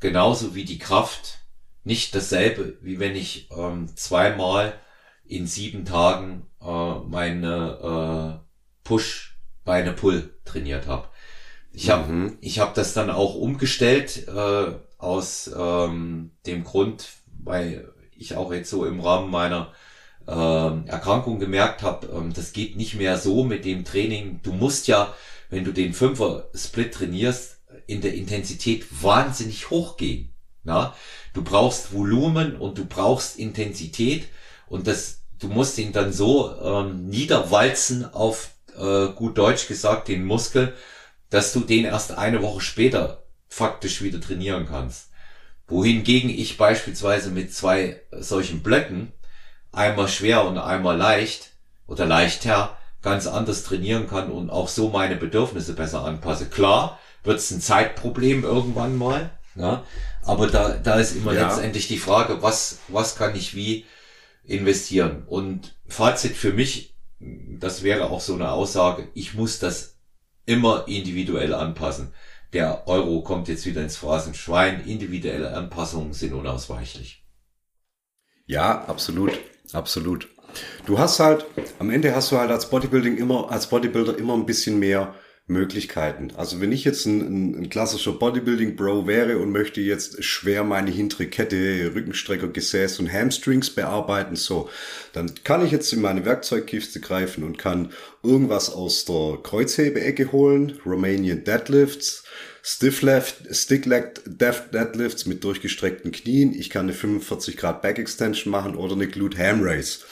genauso wie die Kraft nicht dasselbe, wie wenn ich ähm, zweimal in sieben Tagen äh, meine äh, Push Beine Pull trainiert habe. Ich habe mhm. ich habe das dann auch umgestellt äh, aus ähm, dem Grund, weil ich auch jetzt so im Rahmen meiner äh, Erkrankung gemerkt habe, ähm, das geht nicht mehr so mit dem Training. Du musst ja, wenn du den Fünfer-Split trainierst, in der Intensität wahnsinnig hochgehen. Na? Du brauchst Volumen und du brauchst Intensität und das, du musst ihn dann so ähm, niederwalzen auf äh, gut Deutsch gesagt den Muskel, dass du den erst eine Woche später faktisch wieder trainieren kannst. Wohingegen ich beispielsweise mit zwei solchen Blöcken einmal schwer und einmal leicht oder leichter ganz anders trainieren kann und auch so meine Bedürfnisse besser anpasse. Klar, wird es ein Zeitproblem irgendwann mal, ja, aber da, da ist immer ja. letztendlich die Frage, was, was kann ich wie investieren? Und Fazit für mich, das wäre auch so eine Aussage, ich muss das immer individuell anpassen. Der Euro kommt jetzt wieder ins Phrasenschwein. Individuelle Anpassungen sind unausweichlich. Ja, absolut. Absolut. Du hast halt, am Ende hast du halt als Bodybuilding immer, als Bodybuilder immer ein bisschen mehr Möglichkeiten. Also wenn ich jetzt ein, ein klassischer Bodybuilding-Bro wäre und möchte jetzt schwer meine hintere Kette, Rückenstrecker, Gesäß und Hamstrings bearbeiten, so, dann kann ich jetzt in meine Werkzeugkiste greifen und kann irgendwas aus der Kreuzhebeecke holen, Romanian Deadlifts, Stiff Left, Stick Leg Deadlifts mit durchgestreckten Knien. Ich kann eine 45 Grad Back Extension machen oder eine Glute Ham Race.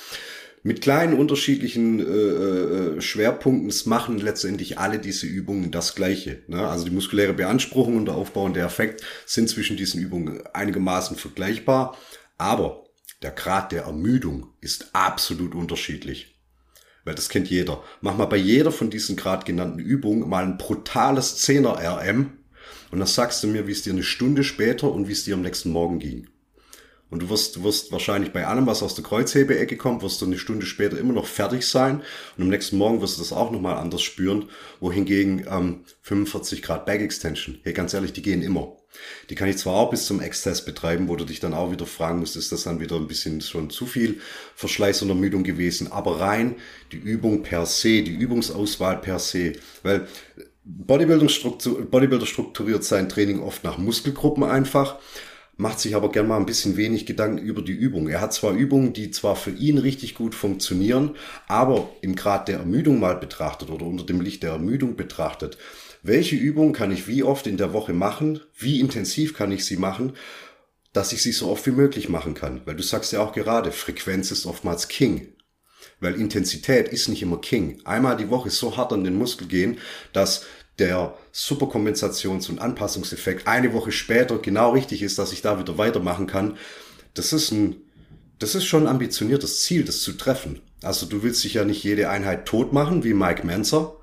Mit kleinen unterschiedlichen äh, äh, Schwerpunkten machen letztendlich alle diese Übungen das Gleiche. Ne? Also die muskuläre Beanspruchung und der Aufbau und der Effekt sind zwischen diesen Übungen einigermaßen vergleichbar. Aber der Grad der Ermüdung ist absolut unterschiedlich. Weil das kennt jeder. Mach mal bei jeder von diesen gerade genannten Übungen mal ein brutales 10er RM und dann sagst du mir, wie es dir eine Stunde später und wie es dir am nächsten Morgen ging. Und du wirst, du wirst wahrscheinlich bei allem, was aus der Kreuzhebeecke kommt, wirst du eine Stunde später immer noch fertig sein. Und am nächsten Morgen wirst du das auch nochmal anders spüren. Wohingegen ähm, 45 Grad Back Extension, hey, ganz ehrlich, die gehen immer. Die kann ich zwar auch bis zum Exzess betreiben, wo du dich dann auch wieder fragen musst, ist das dann wieder ein bisschen schon zu viel Verschleiß und Ermüdung gewesen, aber rein die Übung per se, die Übungsauswahl per se, weil Bodybuilder, struktur, Bodybuilder strukturiert sein Training oft nach Muskelgruppen einfach, macht sich aber gern mal ein bisschen wenig Gedanken über die Übung. Er hat zwar Übungen, die zwar für ihn richtig gut funktionieren, aber im Grad der Ermüdung mal betrachtet oder unter dem Licht der Ermüdung betrachtet, welche Übung kann ich wie oft in der Woche machen, wie intensiv kann ich sie machen, dass ich sie so oft wie möglich machen kann. Weil du sagst ja auch gerade, Frequenz ist oftmals King. Weil Intensität ist nicht immer King. Einmal die Woche so hart an den Muskel gehen, dass der Superkompensations- und Anpassungseffekt eine Woche später genau richtig ist, dass ich da wieder weitermachen kann. Das ist ein, das ist schon ein ambitioniertes Ziel, das zu treffen. Also du willst dich ja nicht jede Einheit tot machen, wie Mike Manzer,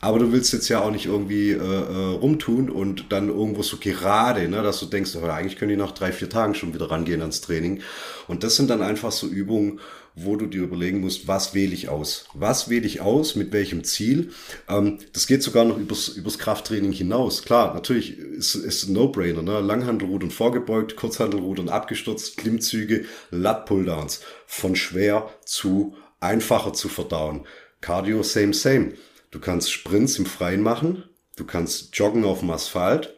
aber du willst jetzt ja auch nicht irgendwie äh, äh, rumtun und dann irgendwo so gerade, ne, dass du denkst, oh, eigentlich können die nach drei, vier Tagen schon wieder rangehen ans Training. Und das sind dann einfach so Übungen, wo du dir überlegen musst, was wähle ich aus? Was wähle ich aus? Mit welchem Ziel? Ähm, das geht sogar noch übers, übers Krafttraining hinaus. Klar, natürlich ist, ist ein No-Brainer. Ne? Langhandelrudern vorgebeugt, Kurzhandelrudern abgestürzt, Klimmzüge, Lat-Pulldowns. Von schwer zu einfacher zu verdauen. Cardio, same, same. Du kannst Sprints im Freien machen. Du kannst joggen auf dem Asphalt.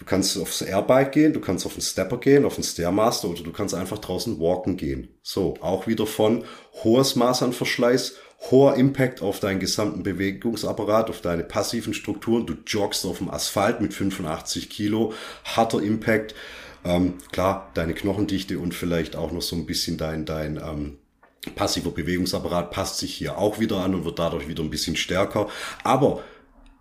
Du kannst aufs Airbike gehen, du kannst auf den Stepper gehen, auf den Stairmaster oder du kannst einfach draußen walken gehen. So, auch wieder von hohes Maß an Verschleiß, hoher Impact auf deinen gesamten Bewegungsapparat, auf deine passiven Strukturen. Du joggst auf dem Asphalt mit 85 Kilo, harter Impact. Ähm, klar, deine Knochendichte und vielleicht auch noch so ein bisschen dein, dein ähm, passiver Bewegungsapparat passt sich hier auch wieder an und wird dadurch wieder ein bisschen stärker. Aber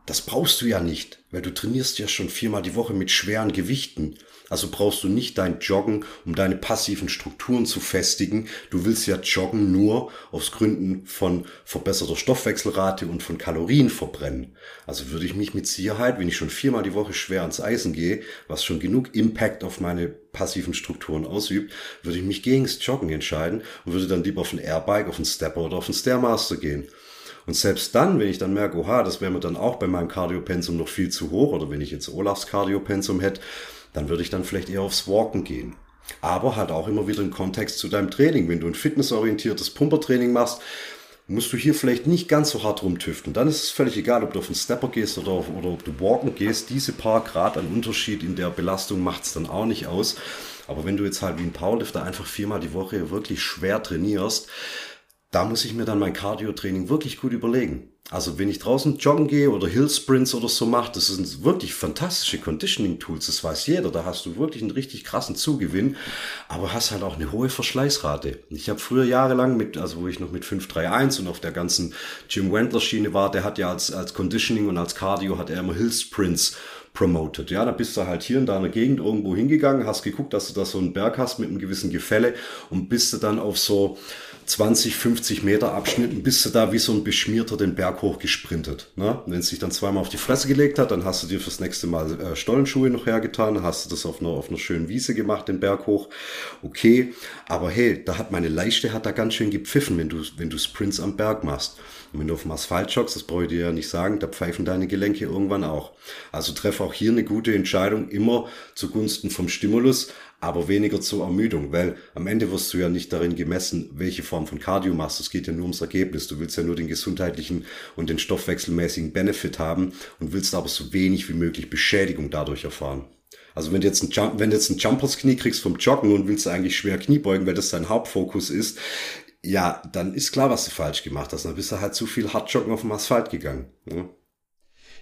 das brauchst du ja nicht, weil du trainierst ja schon viermal die Woche mit schweren Gewichten. Also brauchst du nicht dein Joggen, um deine passiven Strukturen zu festigen. Du willst ja joggen nur aus Gründen von verbesserter Stoffwechselrate und von Kalorien verbrennen. Also würde ich mich mit Sicherheit, wenn ich schon viermal die Woche schwer ans Eisen gehe, was schon genug Impact auf meine passiven Strukturen ausübt, würde ich mich gegen das Joggen entscheiden und würde dann lieber auf ein Airbike, auf ein Stepper oder auf ein Stairmaster gehen. Und selbst dann, wenn ich dann merke, oha, das wäre mir dann auch bei meinem Cardiopensum noch viel zu hoch, oder wenn ich jetzt Olafs Cardiopensum hätte, dann würde ich dann vielleicht eher aufs Walken gehen. Aber halt auch immer wieder im Kontext zu deinem Training. Wenn du ein fitnessorientiertes Pumpertraining machst, musst du hier vielleicht nicht ganz so hart rumtüften. Dann ist es völlig egal, ob du auf einen Stepper gehst oder, auf, oder ob du walken gehst. Diese paar Grad an Unterschied in der Belastung macht es dann auch nicht aus. Aber wenn du jetzt halt wie ein Powerlifter einfach viermal die Woche wirklich schwer trainierst, da muss ich mir dann mein Cardio-Training wirklich gut überlegen. Also wenn ich draußen joggen gehe oder Hill Sprints oder so mache, das sind wirklich fantastische Conditioning-Tools, das weiß jeder. Da hast du wirklich einen richtig krassen Zugewinn, aber hast halt auch eine hohe Verschleißrate. Ich habe früher jahrelang mit, also wo ich noch mit 531 und auf der ganzen Jim Wendler Schiene war, der hat ja als, als Conditioning und als Cardio hat er immer Hill Sprints promoted. Ja, da bist du halt hier in deiner Gegend irgendwo hingegangen, hast geguckt, dass du da so einen Berg hast mit einem gewissen Gefälle und bist du dann auf so 20, 50 Meter Abschnitten bist du da wie so ein Beschmierter den Berg hoch gesprintet. Ne? Wenn es sich dann zweimal auf die Fresse gelegt hat, dann hast du dir fürs nächste Mal äh, Stollenschuhe noch hergetan, hast du das auf einer, auf einer schönen Wiese gemacht, den Berg hoch. Okay, aber hey, da hat meine Leichte hat da ganz schön gepfiffen, wenn du, wenn du Sprints am Berg machst. Und wenn du auf dem Asphalt joggst, das brauche ich dir ja nicht sagen, da pfeifen deine Gelenke irgendwann auch. Also treffe auch hier eine gute Entscheidung, immer zugunsten vom Stimulus, aber weniger zur Ermüdung, weil am Ende wirst du ja nicht darin gemessen, welche Form von Cardio machst. Es geht ja nur ums Ergebnis. Du willst ja nur den gesundheitlichen und den stoffwechselmäßigen Benefit haben und willst aber so wenig wie möglich Beschädigung dadurch erfahren. Also wenn du jetzt ein, Jump, wenn du jetzt ein Jumpers Knie kriegst vom Joggen und willst eigentlich schwer Knie beugen, weil das dein Hauptfokus ist, ja, dann ist klar, was du falsch gemacht hast. Dann bist du halt zu viel Hardjoggen auf dem Asphalt gegangen. Ja,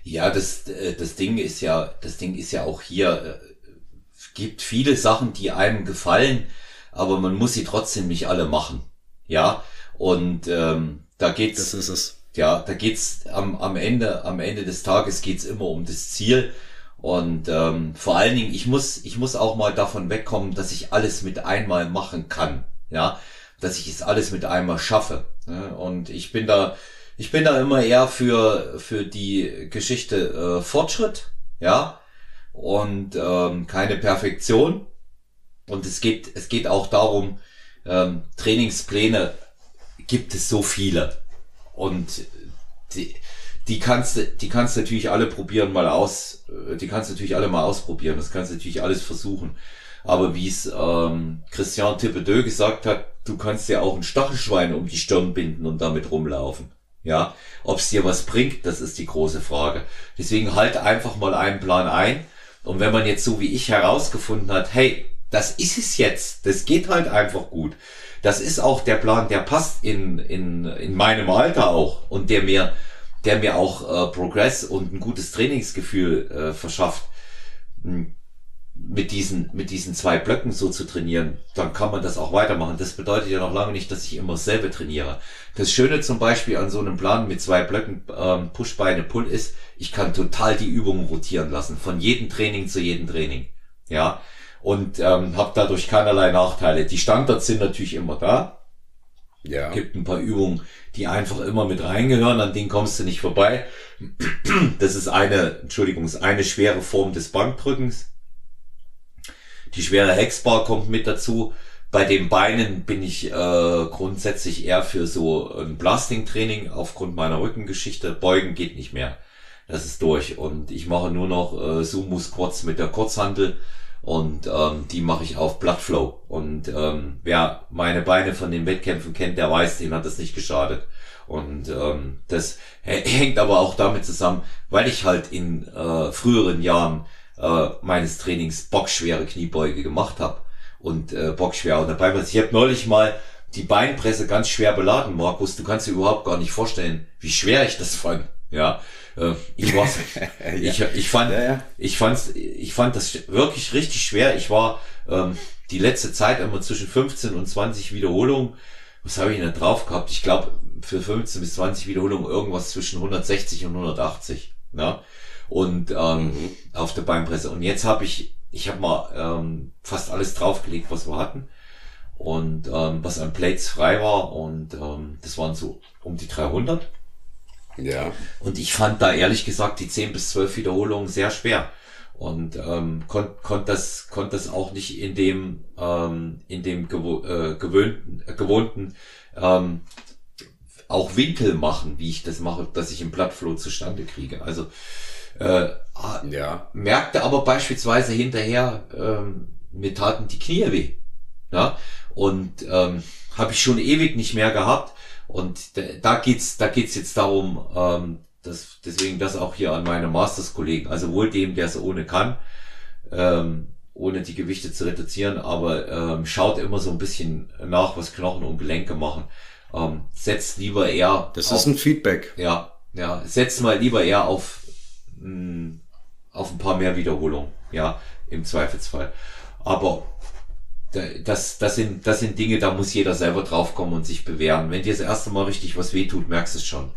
ja das, äh, das Ding ist ja, das Ding ist ja auch hier, äh, gibt viele Sachen, die einem gefallen, aber man muss sie trotzdem nicht alle machen. Ja, und ähm, da geht's. Das ist es. Ja, da geht's am, am Ende, am Ende des Tages geht's immer um das Ziel. Und ähm, vor allen Dingen, ich muss, ich muss auch mal davon wegkommen, dass ich alles mit einmal machen kann. Ja, dass ich es alles mit einmal schaffe. Ne? Und ich bin da, ich bin da immer eher für, für die Geschichte äh, Fortschritt, ja, und ähm, keine Perfektion. Und es geht, es geht auch darum, ähm, Trainingspläne gibt es so viele. Und die, die kannst du, die kannst du natürlich alle probieren mal aus, äh, die kannst du natürlich alle mal ausprobieren, das kannst du natürlich alles versuchen. Aber wie es ähm, Christian Tippedeux gesagt hat, du kannst ja auch ein Stachelschwein um die Stirn binden und damit rumlaufen. Ja, ob es dir was bringt, das ist die große Frage. Deswegen halte einfach mal einen Plan ein. Und wenn man jetzt so wie ich herausgefunden hat, hey, das ist es jetzt, das geht halt einfach gut. Das ist auch der Plan, der passt in, in, in meinem Alter auch und der mir, der mir auch äh, Progress und ein gutes Trainingsgefühl äh, verschafft. Mit diesen, mit diesen zwei Blöcken so zu trainieren, dann kann man das auch weitermachen. Das bedeutet ja noch lange nicht, dass ich immer dasselbe trainiere. Das Schöne zum Beispiel an so einem Plan mit zwei Blöcken ähm, Push-Beine Pull ist, ich kann total die Übungen rotieren lassen, von jedem Training zu jedem Training. Ja, und ähm, habe dadurch keinerlei Nachteile. Die Standards sind natürlich immer da. Ja. Gibt ein paar Übungen, die einfach immer mit reingehören, an denen kommst du nicht vorbei. Das ist eine, Entschuldigung, ist eine schwere Form des Bankdrückens die schwere Hexbar kommt mit dazu. Bei den Beinen bin ich äh, grundsätzlich eher für so ein Blasting-Training aufgrund meiner Rückengeschichte. Beugen geht nicht mehr. Das ist durch. Und ich mache nur noch äh, Sumo Squats mit der Kurzhantel und ähm, die mache ich auf Bloodflow. Und ähm, wer meine Beine von den Wettkämpfen kennt, der weiß, dem hat das nicht geschadet. Und ähm, das hängt aber auch damit zusammen, weil ich halt in äh, früheren Jahren äh, meines Trainings bockschwere Kniebeuge gemacht habe und äh, bockschwer und dabei Ich habe neulich mal die Beinpresse ganz schwer beladen, Markus. Du kannst dir überhaupt gar nicht vorstellen, wie schwer ich das fand. Ja, äh, ich war, ja. ich, ich fand, ja, ja. ich fand, ich fand das wirklich richtig schwer. Ich war ähm, die letzte Zeit immer zwischen 15 und 20 Wiederholungen. Was habe ich denn drauf gehabt? Ich glaube für 15 bis 20 Wiederholungen irgendwas zwischen 160 und 180. Ja und ähm, mhm. auf der Beinpresse. Und jetzt habe ich, ich habe mal ähm, fast alles draufgelegt, was wir hatten und ähm, was an Plates frei war und ähm, das waren so um die 300. Ja. Und ich fand da ehrlich gesagt die 10 bis 12 Wiederholungen sehr schwer und ähm, konnte konnt das konnte das auch nicht in dem ähm, in dem gewo äh, gewöhnten äh, gewohnten ähm, auch Winkel machen, wie ich das mache, dass ich im Blattflow zustande kriege. Also äh, ja. Merkte aber beispielsweise hinterher, ähm, mir taten die Knie weh. Ja? Und ähm, habe ich schon ewig nicht mehr gehabt. Und da geht's, da geht's jetzt darum, ähm, dass, deswegen das auch hier an meine Masters-Kollegen, also wohl dem, der es ohne kann, ähm, ohne die Gewichte zu reduzieren, aber ähm, schaut immer so ein bisschen nach, was Knochen und Gelenke machen. Ähm, setzt lieber eher. Das auf, ist ein Feedback. Ja, ja, setzt mal lieber eher auf auf ein paar mehr Wiederholungen, ja, im Zweifelsfall. Aber das, das, sind, das sind Dinge, da muss jeder selber draufkommen und sich bewähren. Wenn dir das erste Mal richtig was wehtut, merkst du es schon.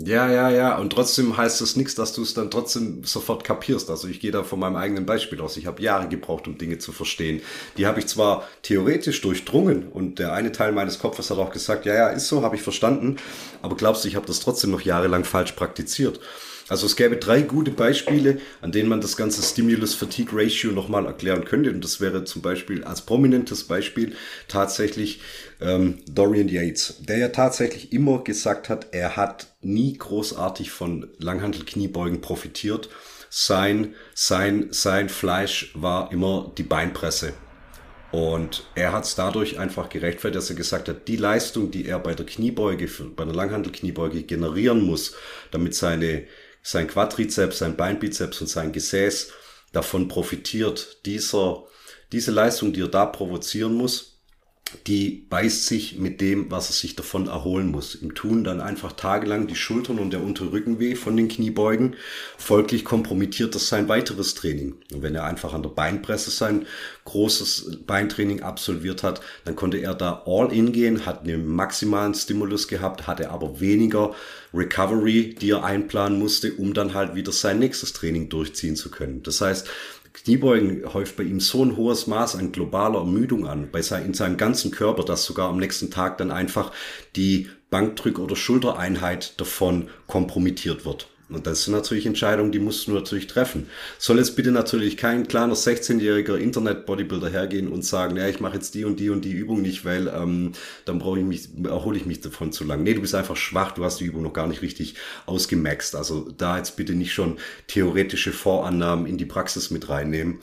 Ja, ja, ja. Und trotzdem heißt es nichts, dass du es dann trotzdem sofort kapierst. Also ich gehe da von meinem eigenen Beispiel aus. Ich habe Jahre gebraucht, um Dinge zu verstehen. Die habe ich zwar theoretisch durchdrungen und der eine Teil meines Kopfes hat auch gesagt, ja, ja, ist so, habe ich verstanden. Aber glaubst du, ich habe das trotzdem noch jahrelang falsch praktiziert. Also es gäbe drei gute Beispiele, an denen man das ganze Stimulus-Fatigue-Ratio nochmal erklären könnte. Und das wäre zum Beispiel als prominentes Beispiel tatsächlich ähm, Dorian Yates, der ja tatsächlich immer gesagt hat, er hat nie großartig von Langhantel-Kniebeugen profitiert. Sein, sein, sein Fleisch war immer die Beinpresse. Und er hat es dadurch einfach gerechtfertigt, dass er gesagt hat, die Leistung, die er bei der Kniebeuge, bei der Langhantelkniebeuge generieren muss, damit seine sein Quadrizeps, sein Beinbizeps und sein Gesäß davon profitiert. Dieser, diese Leistung, die er da provozieren muss, die beißt sich mit dem, was er sich davon erholen muss. Im Tun dann einfach tagelang die Schultern und der untere Rücken weh von den Kniebeugen. Folglich kompromittiert das sein weiteres Training. Und wenn er einfach an der Beinpresse sein großes Beintraining absolviert hat, dann konnte er da all in gehen, hat einen maximalen Stimulus gehabt, hatte aber weniger Recovery, die er einplanen musste, um dann halt wieder sein nächstes Training durchziehen zu können. Das heißt, Kniebeugen häuft bei ihm so ein hohes Maß an globaler Ermüdung an, bei sein, in seinem ganzen Körper, dass sogar am nächsten Tag dann einfach die Bankdrück- oder Schultereinheit davon kompromittiert wird. Und das sind natürlich Entscheidungen, die musst du natürlich treffen. Soll jetzt bitte natürlich kein kleiner 16-jähriger Internet-Bodybuilder hergehen und sagen, ja, ich mache jetzt die und die und die Übung nicht, weil ähm, dann brauche ich mich, erhole ich mich davon zu lang. Nee, du bist einfach schwach, du hast die Übung noch gar nicht richtig ausgemaxt. Also da jetzt bitte nicht schon theoretische Vorannahmen in die Praxis mit reinnehmen.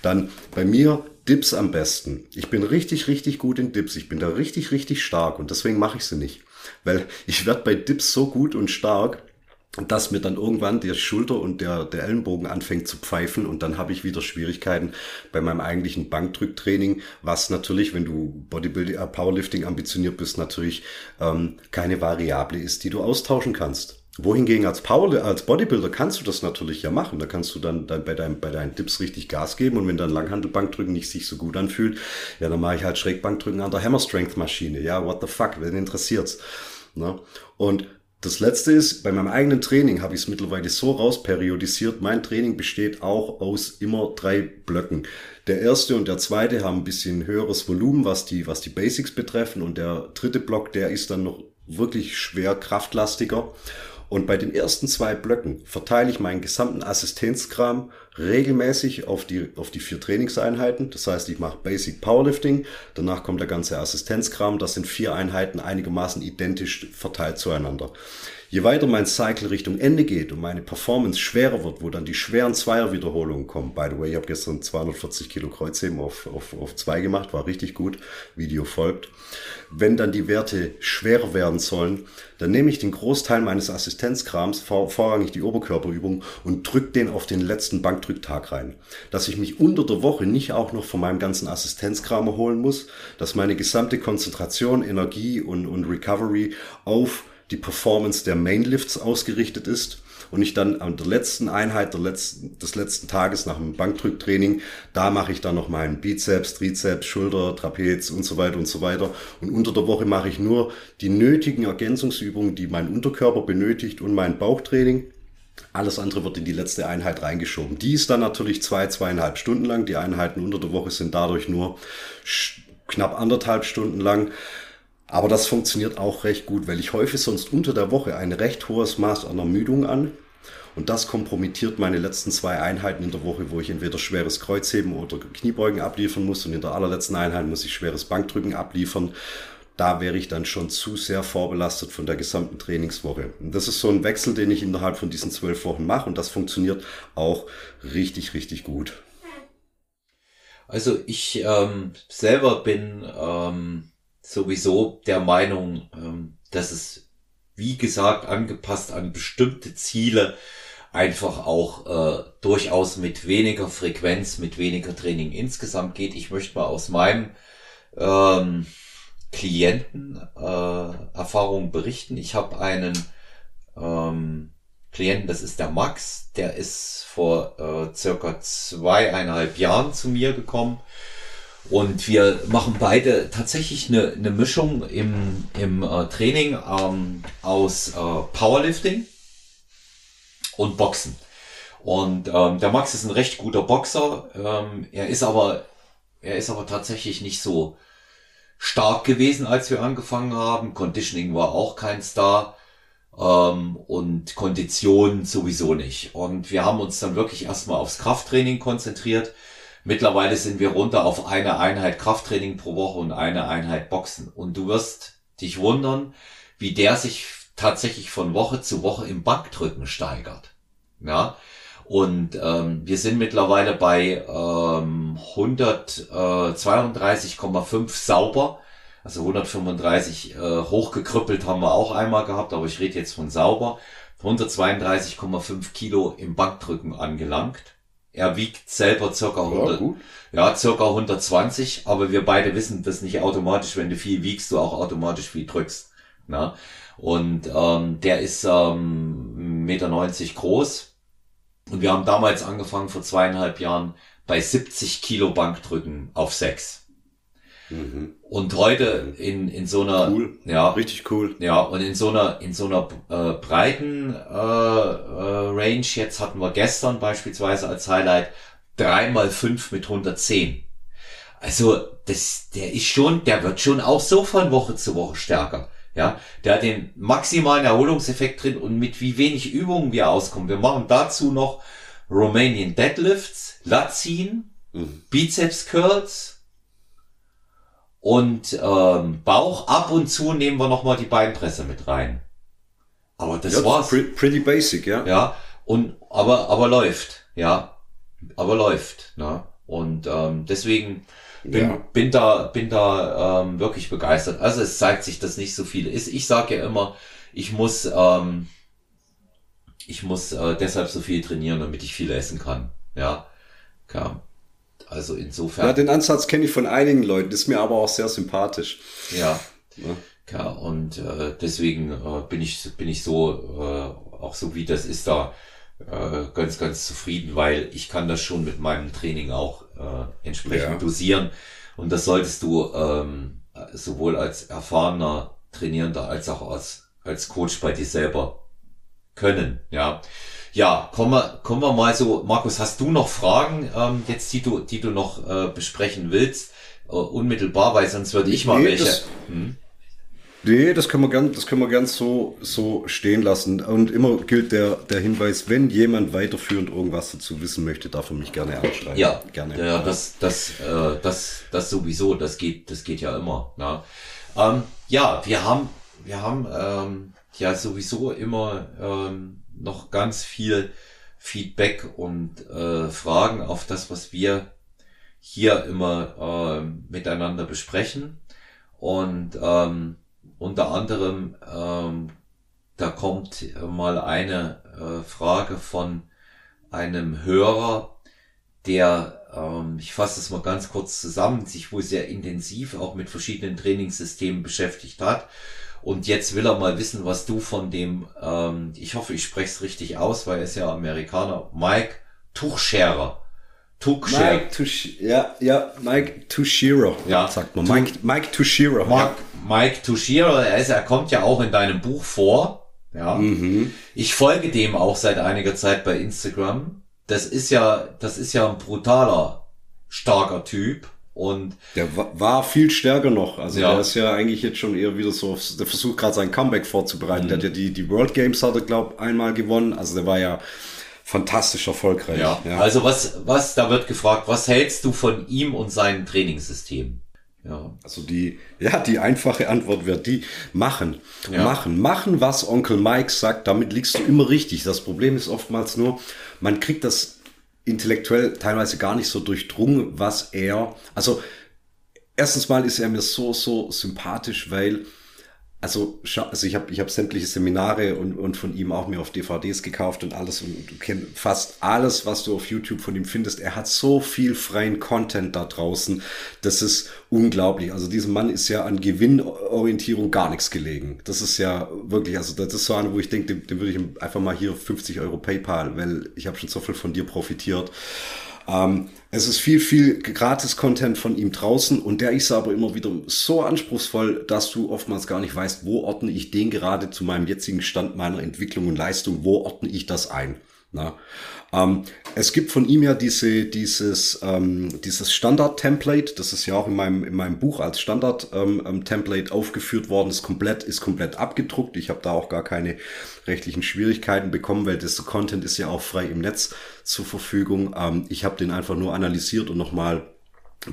Dann bei mir Dips am besten. Ich bin richtig, richtig gut in Dips. Ich bin da richtig, richtig stark und deswegen mache ich sie nicht. Weil ich werde bei Dips so gut und stark, dass mir dann irgendwann der Schulter und der, der Ellenbogen anfängt zu pfeifen und dann habe ich wieder Schwierigkeiten bei meinem eigentlichen Bankdrücktraining, was natürlich, wenn du Bodybuilding, äh, Powerlifting ambitioniert bist, natürlich ähm, keine Variable ist, die du austauschen kannst. Wohingegen als Power, als Bodybuilder kannst du das natürlich ja machen. Da kannst du dann, dann bei, deinem, bei deinen Tipps richtig Gas geben und wenn dann Langhandelbankdrücken nicht sich so gut anfühlt, ja, dann mache ich halt Schrägbankdrücken an der Hammer Strength Maschine. Ja, what the fuck, wen interessiert's? Ne? Und das letzte ist, bei meinem eigenen Training habe ich es mittlerweile so rausperiodisiert. Mein Training besteht auch aus immer drei Blöcken. Der erste und der zweite haben ein bisschen höheres Volumen, was die, was die Basics betreffen. Und der dritte Block, der ist dann noch wirklich schwer kraftlastiger. Und bei den ersten zwei Blöcken verteile ich meinen gesamten Assistenzkram regelmäßig auf die, auf die vier Trainingseinheiten. Das heißt, ich mache Basic Powerlifting, danach kommt der ganze Assistenzkram. Das sind vier Einheiten einigermaßen identisch verteilt zueinander. Je weiter mein Cycle Richtung Ende geht und meine Performance schwerer wird, wo dann die schweren Zweierwiederholungen kommen. By the way, ich habe gestern 240 Kilo Kreuzheben auf, auf, auf zwei gemacht, war richtig gut. Video folgt. Wenn dann die Werte schwerer werden sollen, dann nehme ich den Großteil meines Assistenzkrams, vor, vorrangig die Oberkörperübung, und drücke den auf den letzten Bankdrücktag rein. Dass ich mich unter der Woche nicht auch noch von meinem ganzen Assistenzkram erholen muss, dass meine gesamte Konzentration, Energie und, und Recovery auf die Performance der Mainlifts ausgerichtet ist und ich dann an der letzten Einheit der letzten, des letzten Tages nach dem Bankdrücktraining, da mache ich dann noch meinen Bizeps, Trizeps, Schulter, Trapez und so weiter und so weiter. Und unter der Woche mache ich nur die nötigen Ergänzungsübungen, die mein Unterkörper benötigt und mein Bauchtraining. Alles andere wird in die letzte Einheit reingeschoben. Die ist dann natürlich zwei, zweieinhalb Stunden lang. Die Einheiten unter der Woche sind dadurch nur knapp anderthalb Stunden lang. Aber das funktioniert auch recht gut, weil ich häufig sonst unter der Woche ein recht hohes Maß an Ermüdung an. Und das kompromittiert meine letzten zwei Einheiten in der Woche, wo ich entweder schweres Kreuzheben oder Kniebeugen abliefern muss. Und in der allerletzten Einheit muss ich schweres Bankdrücken abliefern. Da wäre ich dann schon zu sehr vorbelastet von der gesamten Trainingswoche. Und das ist so ein Wechsel, den ich innerhalb von diesen zwölf Wochen mache. Und das funktioniert auch richtig, richtig gut. Also ich ähm, selber bin ähm, sowieso der Meinung, ähm, dass es, wie gesagt, angepasst an bestimmte Ziele einfach auch äh, durchaus mit weniger Frequenz, mit weniger Training insgesamt geht. Ich möchte mal aus meinem ähm, Klienten äh, Erfahrungen berichten. Ich habe einen ähm, Klienten, das ist der Max, der ist vor äh, circa zweieinhalb Jahren zu mir gekommen und wir machen beide tatsächlich eine, eine Mischung im, im äh, Training ähm, aus äh, Powerlifting und Boxen. Und ähm, der Max ist ein recht guter Boxer. Ähm, er ist aber, er ist aber tatsächlich nicht so stark gewesen, als wir angefangen haben. Conditioning war auch kein Star. Ähm, und Kondition sowieso nicht. Und wir haben uns dann wirklich erstmal aufs Krafttraining konzentriert Mittlerweile sind wir runter auf eine Einheit Krafttraining pro Woche und eine Einheit Boxen. Und du wirst dich wundern, wie der sich tatsächlich von Woche zu Woche im Bankdrücken steigert. Ja. Und ähm, wir sind mittlerweile bei ähm, 132,5 sauber. Also 135 äh, hochgekrüppelt haben wir auch einmal gehabt, aber ich rede jetzt von sauber. 132,5 Kilo im Bankdrücken angelangt. Er wiegt selber circa 100, ja, ja, circa 120, aber wir beide wissen, dass nicht automatisch, wenn du viel wiegst, du auch automatisch viel drückst. Na? Und ähm, der ist ähm, 1,90 Meter groß. Und wir haben damals angefangen, vor zweieinhalb Jahren, bei 70 Kilo Bankdrücken auf 6. Mhm. Und heute in, in so einer, cool. ja, richtig cool. Ja, und in so einer, in so einer äh, breiten äh, äh, Range, jetzt hatten wir gestern beispielsweise als Highlight dreimal fünf mit 110. Also, das, der ist schon, der wird schon auch so von Woche zu Woche stärker. Ja, der hat den maximalen Erholungseffekt drin und mit wie wenig Übungen wir auskommen. Wir machen dazu noch Romanian Deadlifts, Latziehen, mhm. Bizeps Curls und ähm, Bauch. Ab und zu nehmen wir nochmal die Beinpresse mit rein. Aber das ja, war's. Pretty, basic, ja. Ja, und aber aber läuft, ja, aber läuft. Ne? Und ähm, deswegen bin, ja. bin da, bin da ähm, wirklich begeistert. Also es zeigt sich, dass nicht so viel ist. Ich sage ja immer, ich muss, ähm, ich muss äh, deshalb so viel trainieren, damit ich viel essen kann. Ja, ja. Also insofern. Ja, den Ansatz kenne ich von einigen Leuten, ist mir aber auch sehr sympathisch. Ja. ja. Ja, und äh, deswegen äh, bin ich bin ich so äh, auch so wie das ist da äh, ganz ganz zufrieden, weil ich kann das schon mit meinem Training auch äh, entsprechend ja. dosieren. Und das solltest du ähm, sowohl als erfahrener Trainierender als auch als, als Coach bei dir selber können. Ja, ja, kommen wir, kommen wir mal so, Markus, hast du noch Fragen ähm, jetzt, die du, die du noch äh, besprechen willst? Äh, unmittelbar, weil sonst würde ich mal nee, welche. Das, hm? Nee, das können wir gern, das können wir gern so, so stehen lassen. Und immer gilt der, der Hinweis, wenn jemand weiterführend irgendwas dazu wissen möchte, darf er mich gerne anschreiben. Ja, gerne. Ja, das, das, äh, das, das sowieso, das geht, das geht ja immer. Na? Ähm, ja, wir haben, wir haben ähm, ja sowieso immer ähm, noch ganz viel Feedback und äh, Fragen auf das, was wir hier immer äh, miteinander besprechen. Und ähm, unter anderem, ähm, da kommt mal eine äh, Frage von einem Hörer, der, ähm, ich fasse es mal ganz kurz zusammen, sich wohl sehr intensiv auch mit verschiedenen Trainingssystemen beschäftigt hat. Und jetzt will er mal wissen, was du von dem, ähm, ich hoffe, ich spreche es richtig aus, weil er ist ja Amerikaner, Mike Tuchscherer. Tuchscherer. Mike Tuch, ja, ja, Mike Tuchiro, ja, sagt man. Mike, Mike Tuchiro. Mike. Mike Tushiro, er, ist, er kommt ja auch in deinem Buch vor. Ja. Mhm. Ich folge dem auch seit einiger Zeit bei Instagram. Das ist ja, das ist ja ein brutaler, starker Typ. Und der war viel stärker noch. Also ja. der ist ja eigentlich jetzt schon eher wieder so, der versucht gerade sein Comeback vorzubereiten. Mhm. Der hat ja die, die World Games hat er, glaube einmal gewonnen. Also der war ja fantastisch erfolgreich. Ja. ja. Also was, was, da wird gefragt, was hältst du von ihm und seinem Trainingssystem? Ja. Also die, ja, die einfache Antwort wird die machen. Ja. Machen. Machen, was Onkel Mike sagt, damit liegst du immer richtig. Das Problem ist oftmals nur, man kriegt das intellektuell teilweise gar nicht so durchdrungen, was er, also erstens mal ist er mir so, so sympathisch, weil also, also ich habe ich hab sämtliche Seminare und, und von ihm auch mir auf DVDs gekauft und alles und du kennst fast alles, was du auf YouTube von ihm findest. Er hat so viel freien Content da draußen. Das ist unglaublich. Also diesem Mann ist ja an Gewinnorientierung gar nichts gelegen. Das ist ja wirklich, also das ist so einer, wo ich denke, dem, dem würde ich einfach mal hier 50 Euro PayPal, weil ich habe schon so viel von dir profitiert. Ähm, es ist viel, viel Gratis-Content von ihm draußen und der ist aber immer wieder so anspruchsvoll, dass du oftmals gar nicht weißt, wo ordne ich den gerade zu meinem jetzigen Stand meiner Entwicklung und Leistung, wo ordne ich das ein. Na? Ähm, es gibt von ihm ja diese, dieses, ähm, dieses Standard-Template, das ist ja auch in meinem, in meinem Buch als Standard-Template ähm, ähm aufgeführt worden, ist komplett, ist komplett abgedruckt. Ich habe da auch gar keine rechtlichen Schwierigkeiten bekommen, weil das Content ist ja auch frei im Netz zur Verfügung. Ähm, ich habe den einfach nur analysiert und nochmal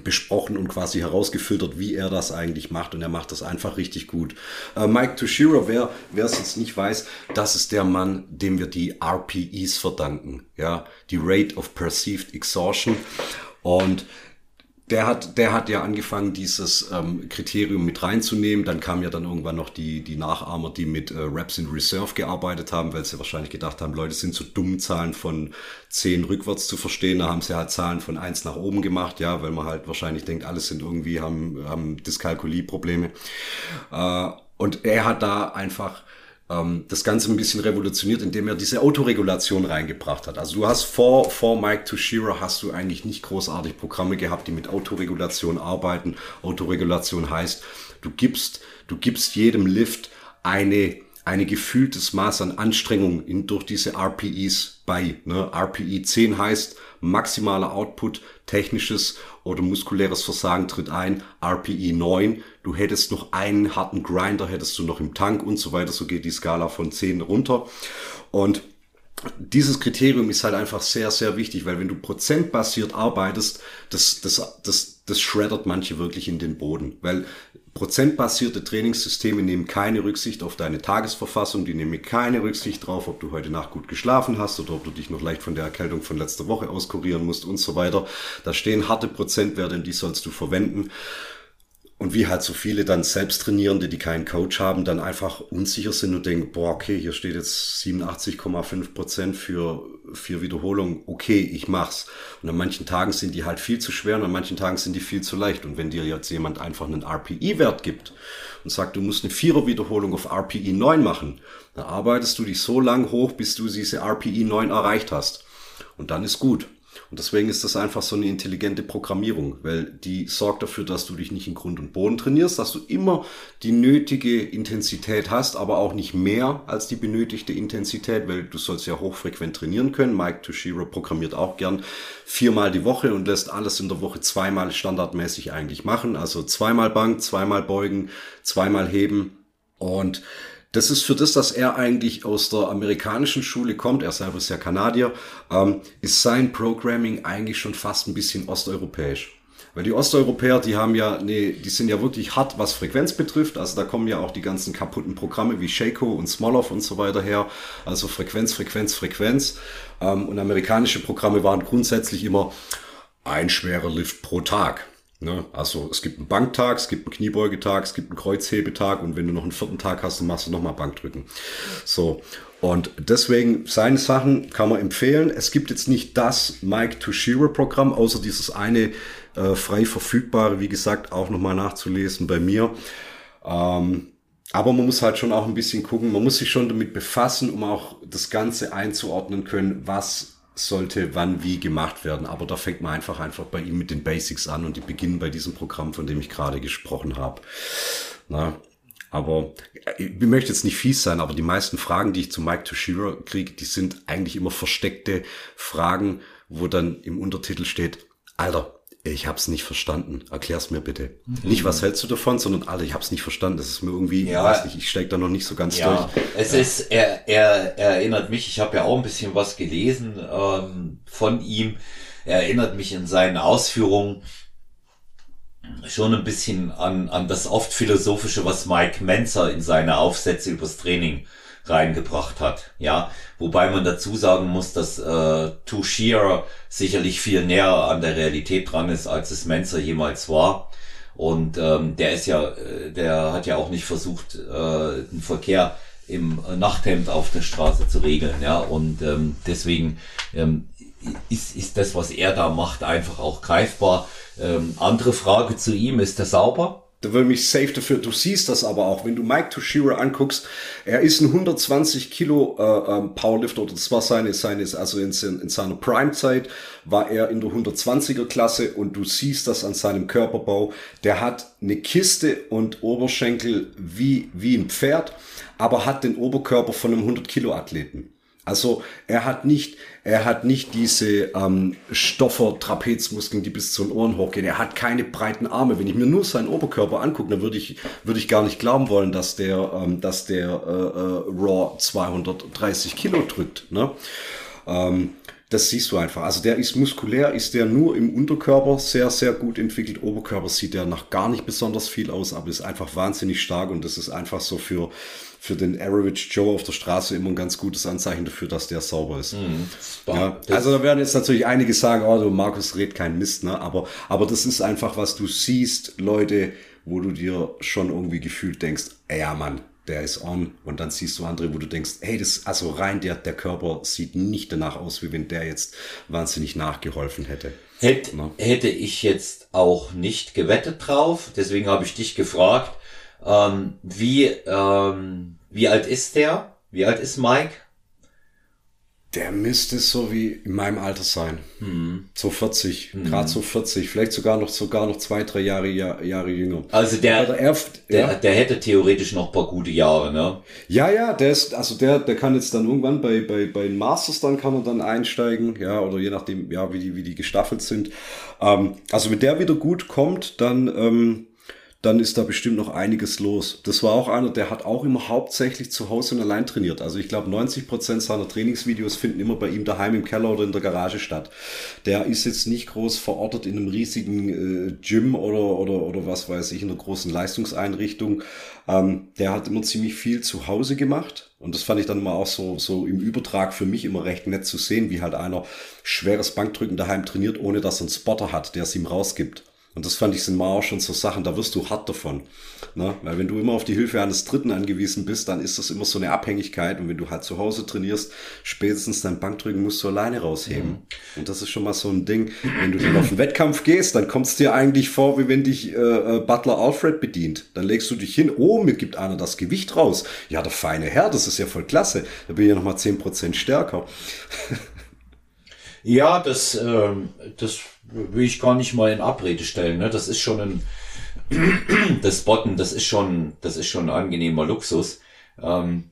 besprochen und quasi herausgefiltert, wie er das eigentlich macht. Und er macht das einfach richtig gut. Äh, Mike Toshiro, wer wer es jetzt nicht weiß, das ist der Mann, dem wir die RPEs verdanken. Ja, die Rate of Perceived Exhaustion. Und der hat, der hat ja angefangen, dieses ähm, Kriterium mit reinzunehmen. Dann kam ja dann irgendwann noch die, die Nachahmer, die mit äh, Raps in Reserve gearbeitet haben, weil sie wahrscheinlich gedacht haben, Leute sind zu dumm, Zahlen von 10 rückwärts zu verstehen. Da haben sie halt Zahlen von 1 nach oben gemacht, ja, weil man halt wahrscheinlich denkt, alles sind irgendwie, haben, haben Dyskalkulie-Probleme. Äh, und er hat da einfach ähm, das Ganze ein bisschen revolutioniert, indem er diese Autoregulation reingebracht hat. Also du hast vor, vor Mike Toshiro hast du eigentlich nicht großartig Programme gehabt, die mit Autoregulation arbeiten. Autoregulation heißt, du gibst, du gibst jedem Lift eine ein gefühltes Maß an Anstrengung in, durch diese RPEs bei. Ne? RPE 10 heißt maximaler Output, technisches oder muskuläres Versagen tritt ein. RPE 9, du hättest noch einen harten Grinder, hättest du noch im Tank und so weiter. So geht die Skala von 10 runter. Und dieses Kriterium ist halt einfach sehr, sehr wichtig, weil wenn du prozentbasiert arbeitest, das, das, das, das shreddert manche wirklich in den Boden, weil prozentbasierte Trainingssysteme nehmen keine Rücksicht auf deine Tagesverfassung, die nehmen keine Rücksicht drauf, ob du heute Nacht gut geschlafen hast oder ob du dich noch leicht von der Erkältung von letzter Woche auskurieren musst und so weiter. Da stehen harte Prozentwerte und die sollst du verwenden. Und wie halt so viele dann Selbsttrainierende, die keinen Coach haben, dann einfach unsicher sind und denken, boah, okay, hier steht jetzt 87,5 Prozent für vier Wiederholungen, okay, ich mach's. Und an manchen Tagen sind die halt viel zu schwer und an manchen Tagen sind die viel zu leicht. Und wenn dir jetzt jemand einfach einen RPE-Wert gibt und sagt, du musst eine Vierer-Wiederholung auf RPE 9 machen, dann arbeitest du dich so lang hoch, bis du diese RPE 9 erreicht hast. Und dann ist gut. Und deswegen ist das einfach so eine intelligente Programmierung, weil die sorgt dafür, dass du dich nicht in Grund und Boden trainierst, dass du immer die nötige Intensität hast, aber auch nicht mehr als die benötigte Intensität, weil du sollst ja hochfrequent trainieren können. Mike Toshiro programmiert auch gern viermal die Woche und lässt alles in der Woche zweimal standardmäßig eigentlich machen. Also zweimal Bank, zweimal beugen, zweimal heben und das ist für das, dass er eigentlich aus der amerikanischen Schule kommt, er selber ist ja Kanadier, ähm, ist sein Programming eigentlich schon fast ein bisschen osteuropäisch. Weil die Osteuropäer, die haben ja, nee, die sind ja wirklich hart, was Frequenz betrifft. Also da kommen ja auch die ganzen kaputten Programme wie Shaco und Smolov und so weiter her. Also Frequenz, Frequenz, Frequenz. Ähm, und amerikanische Programme waren grundsätzlich immer ein schwerer Lift pro Tag. Ne? Also es gibt einen Banktag, es gibt einen Kniebeugetag, es gibt einen Kreuzhebetag und wenn du noch einen vierten Tag hast, dann machst du nochmal Bankdrücken. So. Und deswegen, seine Sachen kann man empfehlen. Es gibt jetzt nicht das Mike Toshiro Programm, außer dieses eine äh, frei verfügbare, wie gesagt, auch nochmal nachzulesen bei mir. Ähm, aber man muss halt schon auch ein bisschen gucken, man muss sich schon damit befassen, um auch das Ganze einzuordnen können, was sollte wann wie gemacht werden. Aber da fängt man einfach einfach bei ihm mit den Basics an und die beginnen bei diesem Programm, von dem ich gerade gesprochen habe. Na, aber äh, ich möchte jetzt nicht fies sein, aber die meisten Fragen, die ich zu Mike Toshiro kriege, die sind eigentlich immer versteckte Fragen, wo dann im Untertitel steht, Alter, ich habe es nicht verstanden. Erklär's mir bitte. Mhm. Nicht, was hältst du davon, sondern alle, ich habe es nicht verstanden. Das ist mir irgendwie, ja, weiß nicht, ich steig da noch nicht so ganz ja, durch. Es ja. ist, er, er, er erinnert mich, ich habe ja auch ein bisschen was gelesen ähm, von ihm. Er erinnert mich in seinen Ausführungen schon ein bisschen an, an das oft philosophische, was Mike Menzer in seine Aufsätze übers Training reingebracht hat. Ja, wobei man dazu sagen muss, dass äh, Shearer sicherlich viel näher an der Realität dran ist, als es Menzer jemals war. Und ähm, der ist ja, äh, der hat ja auch nicht versucht, äh, den Verkehr im Nachthemd auf der Straße zu regeln. Ja, und ähm, deswegen ähm, ist, ist das, was er da macht, einfach auch greifbar. Ähm, andere Frage zu ihm, ist er sauber? Da würde mich safe dafür. Du siehst das aber auch, wenn du Mike Toshiro anguckst. Er ist ein 120 Kilo äh, ähm, Powerlifter oder das war seine, seine also in, in seiner Prime-Zeit war er in der 120er Klasse und du siehst das an seinem Körperbau. Der hat eine Kiste und Oberschenkel wie wie ein Pferd, aber hat den Oberkörper von einem 100 Kilo Athleten. Also er hat nicht, er hat nicht diese ähm, Stoffer Trapezmuskeln, die bis zu den Ohren hochgehen. Er hat keine breiten Arme. Wenn ich mir nur seinen Oberkörper angucke, dann würde ich, würde ich gar nicht glauben wollen, dass der, ähm, dass der äh, äh, Raw 230 Kilo drückt. Ne? Ähm, das siehst du einfach. Also der ist muskulär, ist der nur im Unterkörper sehr, sehr gut entwickelt. Oberkörper sieht der nach gar nicht besonders viel aus, aber ist einfach wahnsinnig stark und das ist einfach so für für den Average Joe auf der Straße immer ein ganz gutes Anzeichen dafür, dass der sauber ist. Mhm. Ja, also da werden jetzt natürlich einige sagen, oh, du Markus red kein Mist, ne? Aber, aber das ist einfach, was du siehst, Leute, wo du dir schon irgendwie gefühlt denkst, ey, ja Mann, der ist on. Und dann siehst du andere, wo du denkst, hey, das, also rein der, der Körper sieht nicht danach aus, wie wenn der jetzt wahnsinnig nachgeholfen hätte. Hätt, hätte ich jetzt auch nicht gewettet drauf, deswegen habe ich dich gefragt, ähm, wie, ähm, wie alt ist der? Wie alt ist Mike? Der müsste so wie in meinem Alter sein. So 40, gerade so 40, vielleicht sogar noch sogar noch zwei, drei Jahre, Jahr, Jahre jünger. Also der, Aber er- der, ja. der hätte theoretisch noch ein paar gute Jahre, ne? Ja, ja, der ist, also der, der kann jetzt dann irgendwann bei, bei, bei den Masters dann kann er dann einsteigen, ja, oder je nachdem, ja, wie die, wie die gestaffelt sind. Ähm, also wenn der wieder gut kommt, dann, ähm, dann ist da bestimmt noch einiges los. Das war auch einer, der hat auch immer hauptsächlich zu Hause und allein trainiert. Also ich glaube, 90 Prozent seiner Trainingsvideos finden immer bei ihm daheim im Keller oder in der Garage statt. Der ist jetzt nicht groß verortet in einem riesigen äh, Gym oder, oder, oder was weiß ich, in einer großen Leistungseinrichtung. Ähm, der hat immer ziemlich viel zu Hause gemacht. Und das fand ich dann immer auch so, so im Übertrag für mich immer recht nett zu sehen, wie halt einer schweres Bankdrücken daheim trainiert, ohne dass er einen Spotter hat, der es ihm rausgibt. Und das fand ich sind mal auch schon so Sachen, da wirst du hart davon. Ne? Weil wenn du immer auf die Hilfe eines Dritten angewiesen bist, dann ist das immer so eine Abhängigkeit. Und wenn du halt zu Hause trainierst, spätestens dein Bankdrücken musst du alleine rausheben. Und das ist schon mal so ein Ding. Wenn du dann auf den Wettkampf gehst, dann kommt es dir eigentlich vor, wie wenn dich äh, äh, Butler Alfred bedient. Dann legst du dich hin, oh, mir gibt einer das Gewicht raus. Ja, der feine Herr, das ist ja voll klasse. Da bin ich ja nochmal 10% stärker. Ja, das, ähm, das will ich gar nicht mal in Abrede stellen. Ne? Das ist schon ein, das Botten, das ist schon, das ist schon ein angenehmer Luxus. Ähm,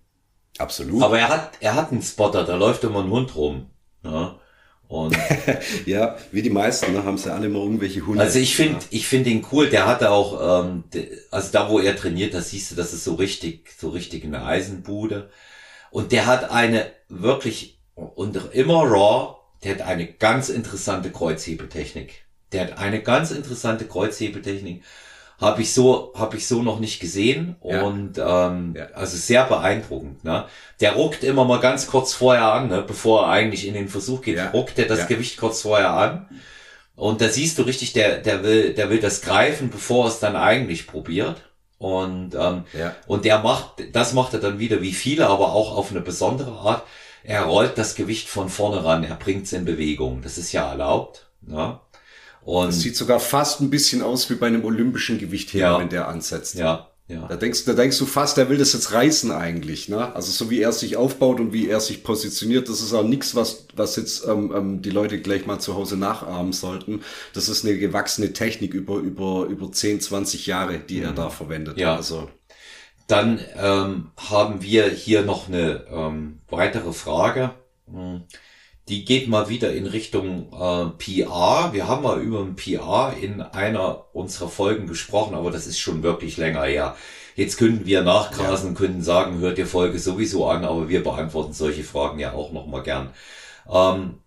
Absolut. aber er hat, er hat einen Spotter, da läuft immer ein Hund rum. Ne? Und ja, wie die meisten, ne, haben sie alle immer irgendwelche Hunde. also ich finde, ich finde ihn cool. Der hatte auch, ähm, also da wo er trainiert, da siehst du, das ist so richtig, so richtig eine Eisenbude. Und der hat eine wirklich und immer raw. Der hat eine ganz interessante Kreuzhebetechnik. Der hat eine ganz interessante Kreuzhebetechnik. Habe ich so, habe ich so noch nicht gesehen Ja. und ähm, Ja. also sehr beeindruckend. Ne? Der ruckt immer mal ganz kurz vorher an, ne? bevor er eigentlich in den Versuch geht, Ja. ruckt er das. Gewicht kurz vorher an. Und da siehst du richtig, der, der will, der will das greifen, bevor er es dann eigentlich probiert. Und, ähm, Ja. und der macht, das macht er dann wieder wie viele, aber auch auf eine besondere Art. Er rollt das Gewicht von vorne ran, er bringt es in Bewegung. Das ist ja erlaubt. Ne? Und Das sieht sogar fast ein bisschen aus wie bei einem olympischen Gewichtheber, Ja. wenn der ansetzt. ja, ja. Da denkst, da denkst du fast, der will das jetzt reißen eigentlich. Ne? Also so wie er sich aufbaut und wie er sich positioniert, das ist auch nichts, was, was jetzt ähm, ähm, die Leute gleich mal zu Hause nachahmen sollten. Das ist eine gewachsene Technik über, über, über 10, 20 Jahre, die er da verwendet. Mhm. Ja. Also, Dann ähm, haben wir hier noch eine ähm, weitere Frage. Hm. Die geht mal wieder in Richtung äh, PR. Wir haben mal über ein PR in einer unserer Folgen gesprochen, aber das ist schon wirklich länger her. Jetzt könnten wir nachgrasen und könnten sagen, hört ihr Folge sowieso an, aber wir beantworten solche Fragen ja auch nochmal gern. Ähm,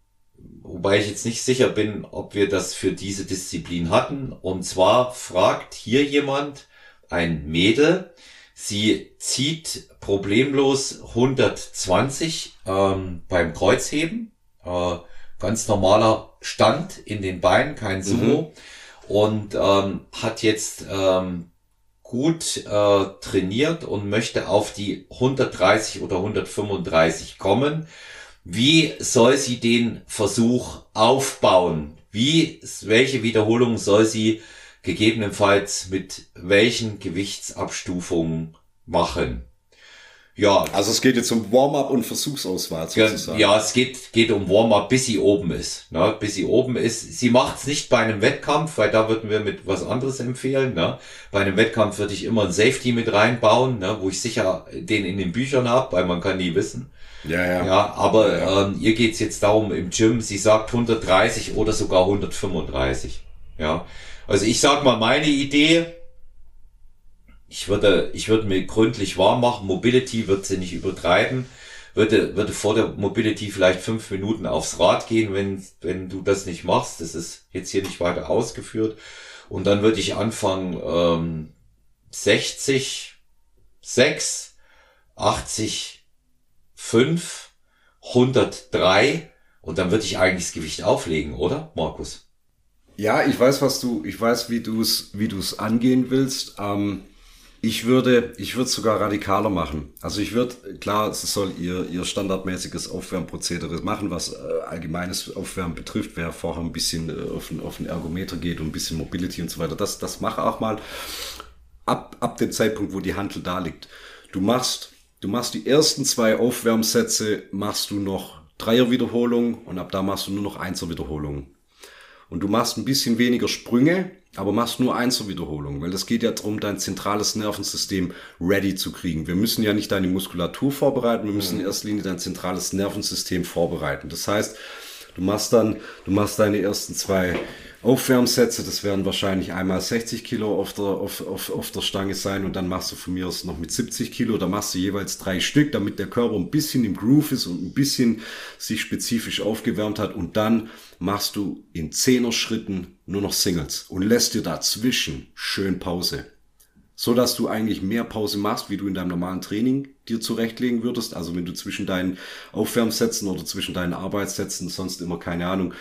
wobei ich jetzt nicht sicher bin, ob wir das für diese Disziplin hatten. Und zwar fragt hier jemand, ein Mädel, sie zieht problemlos 120 ähm, beim Kreuzheben, äh, ganz normaler Stand in den Beinen, kein Sumo, und ähm, hat jetzt ähm, gut äh, trainiert und möchte auf die 130 oder 135 kommen. Wie soll sie den Versuch aufbauen? Wie, welche Wiederholung soll sie gegebenenfalls mit welchen Gewichtsabstufungen machen? Ja, also es geht jetzt um Warm-up und Versuchsauswahl ja, sozusagen. ja, es geht, geht um Warm-up, bis sie oben ist. Ne? Bis sie oben ist. Sie macht es nicht bei einem Wettkampf, weil da würden wir mit was anderes empfehlen. Ne? Bei einem Wettkampf würde ich immer ein Safety mit reinbauen, ne? wo ich sicher den in den Büchern habe, weil man kann nie wissen. ja, ja. Ja, aber Ja, ja. Ähm, ihr geht's jetzt darum im Gym, sie sagt 130 oder sogar 135. Ja, also ich sag mal meine Idee. Ich würde, ich würde mir gründlich warm machen. Mobility wird sie nicht übertreiben. Würde, würde vor der Mobility vielleicht fünf Minuten aufs Rad gehen, wenn, wenn du das nicht machst. Das ist jetzt hier nicht weiter ausgeführt. Und dann würde ich anfangen, ähm, 60, 6, 80, 5, 103 und dann würde ich eigentlich das Gewicht auflegen, oder, Markus? Ja, ich weiß, was du, ich weiß, wie du es, wie du es angehen willst. Ähm, ich würde, ich würde sogar radikaler machen. Also ich würde, klar, es soll ihr, ihr standardmäßiges Aufwärmprozedere machen, was äh, allgemeines Aufwärmen betrifft, wer vorher ein bisschen äh, auf, den, auf den Ergometer geht und ein bisschen Mobility und so weiter. Das, das mache auch mal ab, ab dem Zeitpunkt, wo die Hantel da liegt. Du machst, du machst die ersten zwei Aufwärmsätze, machst du noch Dreier-Wiederholung und ab da machst du nur noch Einser-Wiederholungen. Und du machst ein bisschen weniger Sprünge, aber machst nur Einser-Wiederholungen, weil das geht ja darum, dein zentrales Nervensystem ready zu kriegen. Wir müssen ja nicht deine Muskulatur vorbereiten, wir müssen in erster Linie dein zentrales Nervensystem vorbereiten. Das heißt, du machst dann, du machst deine ersten zwei Aufwärmsätze, das werden wahrscheinlich einmal 60 Kilo auf der, auf, auf, auf der Stange sein und dann machst du von mir aus noch mit 70 Kilo, da machst du jeweils drei Stück, damit der Körper ein bisschen im Groove ist und ein bisschen sich spezifisch aufgewärmt hat und dann machst du in zehner Schritten nur noch Singles und lässt dir dazwischen schön Pause. So dass du eigentlich mehr Pause machst, wie du in deinem normalen Training dir zurechtlegen würdest. Also wenn du zwischen deinen Aufwärmsätzen oder zwischen deinen Arbeitssätzen sonst immer keine Ahnung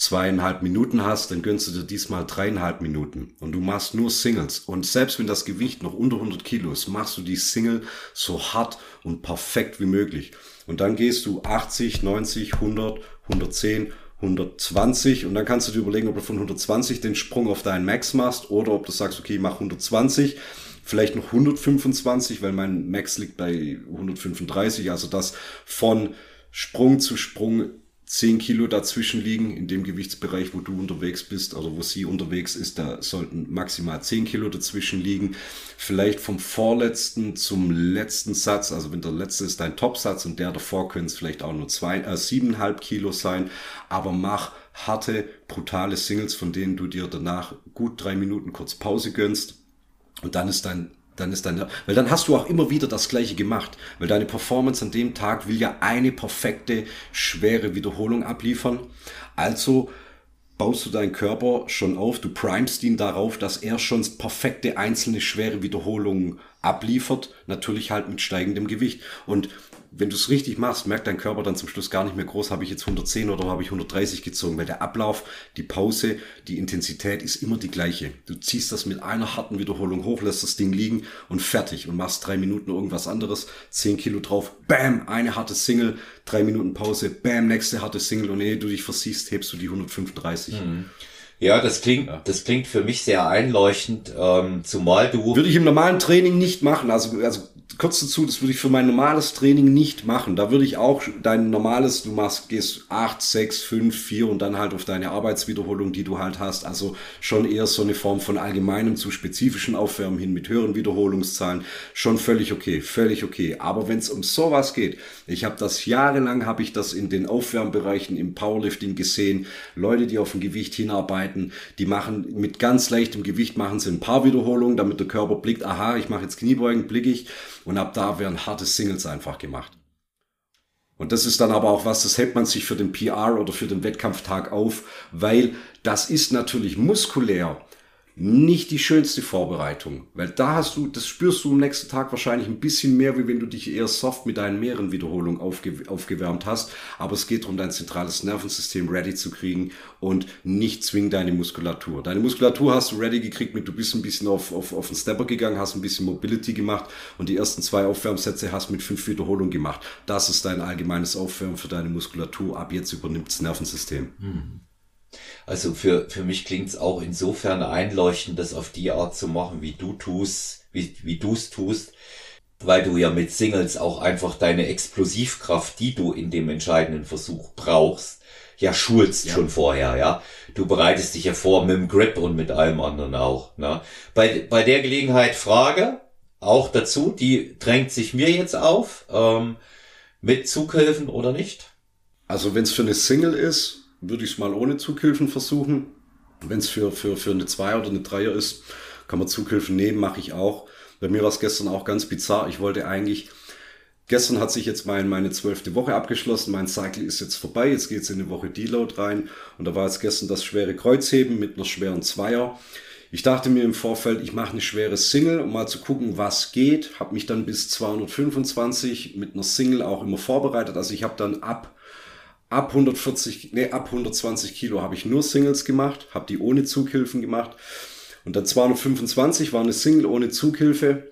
zweieinhalb Minuten hast, dann gönnst du dir diesmal dreieinhalb Minuten und du machst nur Singles. Und selbst wenn das Gewicht noch unter 100 Kilo ist, machst du die Single so hart und perfekt wie möglich. Und dann gehst du 80, 90, 100, 110, 120 und dann kannst du dir überlegen, ob du von 120 den Sprung auf deinen Max machst oder ob du sagst, okay, mach 120, vielleicht noch 125, weil mein Max liegt bei 135, also das von Sprung zu Sprung 10 Kilo dazwischen liegen, in dem Gewichtsbereich, wo du unterwegs bist oder wo sie unterwegs ist, da sollten maximal 10 Kilo dazwischen liegen. Vielleicht vom vorletzten zum letzten Satz, also wenn der letzte ist dein Topsatz und der davor können es vielleicht auch nur zwei, äh, 7,5 Kilo sein, aber mach harte, brutale Singles, von denen du dir danach gut drei Minuten kurz Pause gönnst und dann ist dein dann ist dann, weil dann hast du auch immer wieder das Gleiche gemacht, weil deine Performance an dem Tag will ja eine perfekte, schwere Wiederholung abliefern. Also baust du deinen Körper schon auf, du primest ihn darauf, dass er schon perfekte einzelne schwere Wiederholungen abliefert, natürlich halt mit steigendem Gewicht. Und wenn du es richtig machst, merkt dein Körper dann zum Schluss gar nicht mehr groß, habe ich jetzt 110 oder habe ich 130 gezogen, weil der Ablauf, die Pause, die Intensität ist immer die gleiche. Du ziehst das mit einer harten Wiederholung hoch, lässt das Ding liegen und fertig und machst drei Minuten irgendwas anderes, 10 Kilo drauf, bam, eine harte Single, drei Minuten Pause, bam, nächste harte Single und ehe du dich versiehst, hebst du die 135. Mhm. Ja, das klingt, das klingt für mich sehr einleuchtend, ähm, zumal du. Würde ich im normalen Training nicht machen. Also, also kurz dazu, das würde ich für mein normales Training nicht machen. Da würde ich auch dein normales, du machst, gehst acht, sechs, fünf, vier und dann halt auf deine Arbeitswiederholung, die du halt hast. Also schon eher so eine Form von allgemeinem zu spezifischen Aufwärmen hin mit höheren Wiederholungszahlen. Schon völlig okay, völlig okay. Aber wenn es um sowas geht, ich habe das jahrelang, habe ich das in den Aufwärmbereichen im Powerlifting gesehen. Leute, die auf ein Gewicht hinarbeiten, die machen mit ganz leichtem Gewicht, machen sie ein paar Wiederholungen, damit der Körper blickt, aha, ich mache jetzt Kniebeugen, blicke ich und ab da werden harte Singles einfach gemacht. Und das ist dann aber auch was, das hält man sich für den PR oder für den Wettkampftag auf, weil das ist natürlich muskulär nicht die schönste Vorbereitung, weil da hast du, das spürst du am nächsten Tag wahrscheinlich ein bisschen mehr, wie wenn du dich eher soft mit deinen mehreren Wiederholungen aufge, aufgewärmt hast. Aber es geht darum, dein zentrales Nervensystem ready zu kriegen und nicht zwingend deine Muskulatur. Deine Muskulatur hast du ready gekriegt mit, du bist ein bisschen auf, auf, auf den Stepper gegangen, hast ein bisschen Mobility gemacht und die ersten zwei Aufwärmsätze hast mit fünf Wiederholungen gemacht. Das ist dein allgemeines Aufwärmen für deine Muskulatur. Ab jetzt übernimmt das Nervensystem. Hm. Also für, für mich klingt es auch insofern einleuchtend, das auf die Art zu machen, wie du tust, wie, wie du es tust, weil du ja mit Singles auch einfach deine Explosivkraft, die du in dem entscheidenden Versuch brauchst, ja schulst ja. schon vorher, ja. Du bereitest dich ja vor mit dem Grip und mit allem anderen auch. Ne? Bei, bei der Gelegenheit Frage auch dazu, die drängt sich mir jetzt auf, ähm, mit Zughilfen oder nicht? Also wenn es für eine Single ist, würde ich es mal ohne Zughilfen versuchen. Wenn es für, für, für eine Zweier oder eine Dreier ist, kann man Zughilfen nehmen, mache ich auch. Bei mir war es gestern auch ganz bizarr. Ich wollte eigentlich, gestern hat sich jetzt mein, meine zwölfte Woche abgeschlossen, mein Cycle ist jetzt vorbei, jetzt geht es in eine Woche Deload rein und da war jetzt gestern das schwere Kreuzheben mit einer schweren Zweier. Ich dachte mir im Vorfeld, ich mache eine schwere Single, um mal zu gucken, was geht. Habe mich dann bis 225 mit einer Single auch immer vorbereitet. Also ich habe dann ab ab 140, nee, ab 120 Kilo habe ich nur Singles gemacht, habe die ohne Zughilfen gemacht. Und dann 225 war eine Single ohne Zughilfe.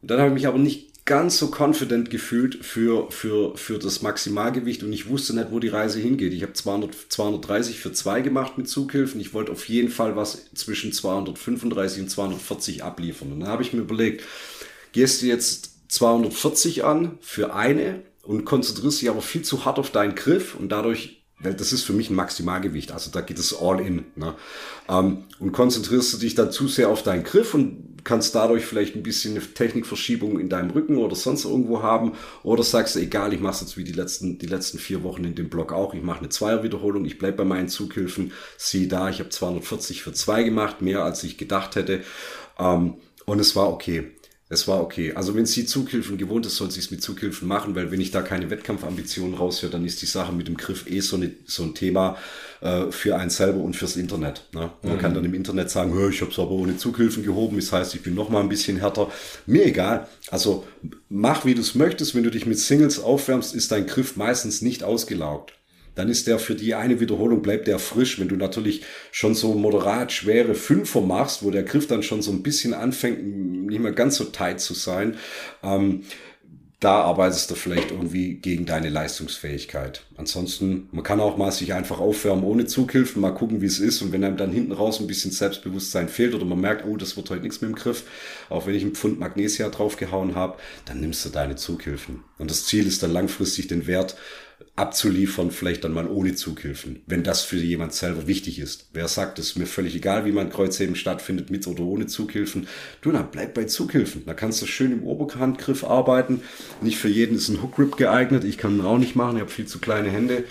Und dann habe ich mich aber nicht ganz so confident gefühlt für, für, für das Maximalgewicht und ich wusste nicht, wo die Reise hingeht. Ich habe 200, 230 für zwei gemacht mit Zughilfen. Ich wollte auf jeden Fall was zwischen 235 und 240 abliefern. Und dann habe ich mir überlegt, gehst du jetzt 240 an für eine und konzentrierst dich aber viel zu hart auf deinen Griff und dadurch weil das ist für mich ein Maximalgewicht, also da geht es all in. Ne? Ähm, und konzentrierst du dich dann zu sehr auf deinen Griff und kannst dadurch vielleicht ein bisschen eine Technikverschiebung in deinem Rücken oder sonst irgendwo haben. Oder sagst du, egal, ich mache jetzt wie die letzten, die letzten vier Wochen in dem Blog auch. Ich mache eine Zweierwiederholung, ich bleib bei meinen Zughilfen. Sieh da, ich habe 240 für zwei gemacht, mehr als ich gedacht hätte. Ähm, und es war okay. Es war okay. Also wenn sie Zughilfen gewohnt ist, soll sie es mit Zughilfen machen, weil wenn ich da keine Wettkampfambitionen raushöre, dann ist die Sache mit dem Griff eh so, eine, so ein Thema äh, für einen selber und fürs Internet. Ne? Man mhm. kann dann im Internet sagen, ich habe es aber ohne Zughilfen gehoben, das heißt, ich bin noch mal ein bisschen härter. Mir egal. Also mach, wie du es möchtest. Wenn du dich mit Singles aufwärmst, ist dein Griff meistens nicht ausgelaugt dann ist der für die eine Wiederholung bleibt der frisch. Wenn du natürlich schon so moderat schwere Fünfer machst, wo der Griff dann schon so ein bisschen anfängt, nicht mehr ganz so tight zu sein, ähm, da arbeitest du vielleicht irgendwie gegen deine Leistungsfähigkeit. Ansonsten, man kann auch mal sich einfach aufwärmen ohne Zughilfen, mal gucken, wie es ist. Und wenn einem dann hinten raus ein bisschen Selbstbewusstsein fehlt oder man merkt, oh, das wird heute nichts mit dem Griff, auch wenn ich einen Pfund Magnesia draufgehauen habe, dann nimmst du deine Zughilfen. Und das Ziel ist dann langfristig den Wert abzuliefern, vielleicht dann mal ohne Zughilfen, wenn das für jemand selber wichtig ist. Wer sagt, es ist mir völlig egal, wie mein Kreuzheben stattfindet, mit oder ohne Zughilfen. Du, dann bleib bei Zughilfen. Da kannst du schön im Oberhandgriff arbeiten. Nicht für jeden ist ein Hook geeignet. Ich kann ihn auch nicht machen. Ich habe viel zu kleine Hände.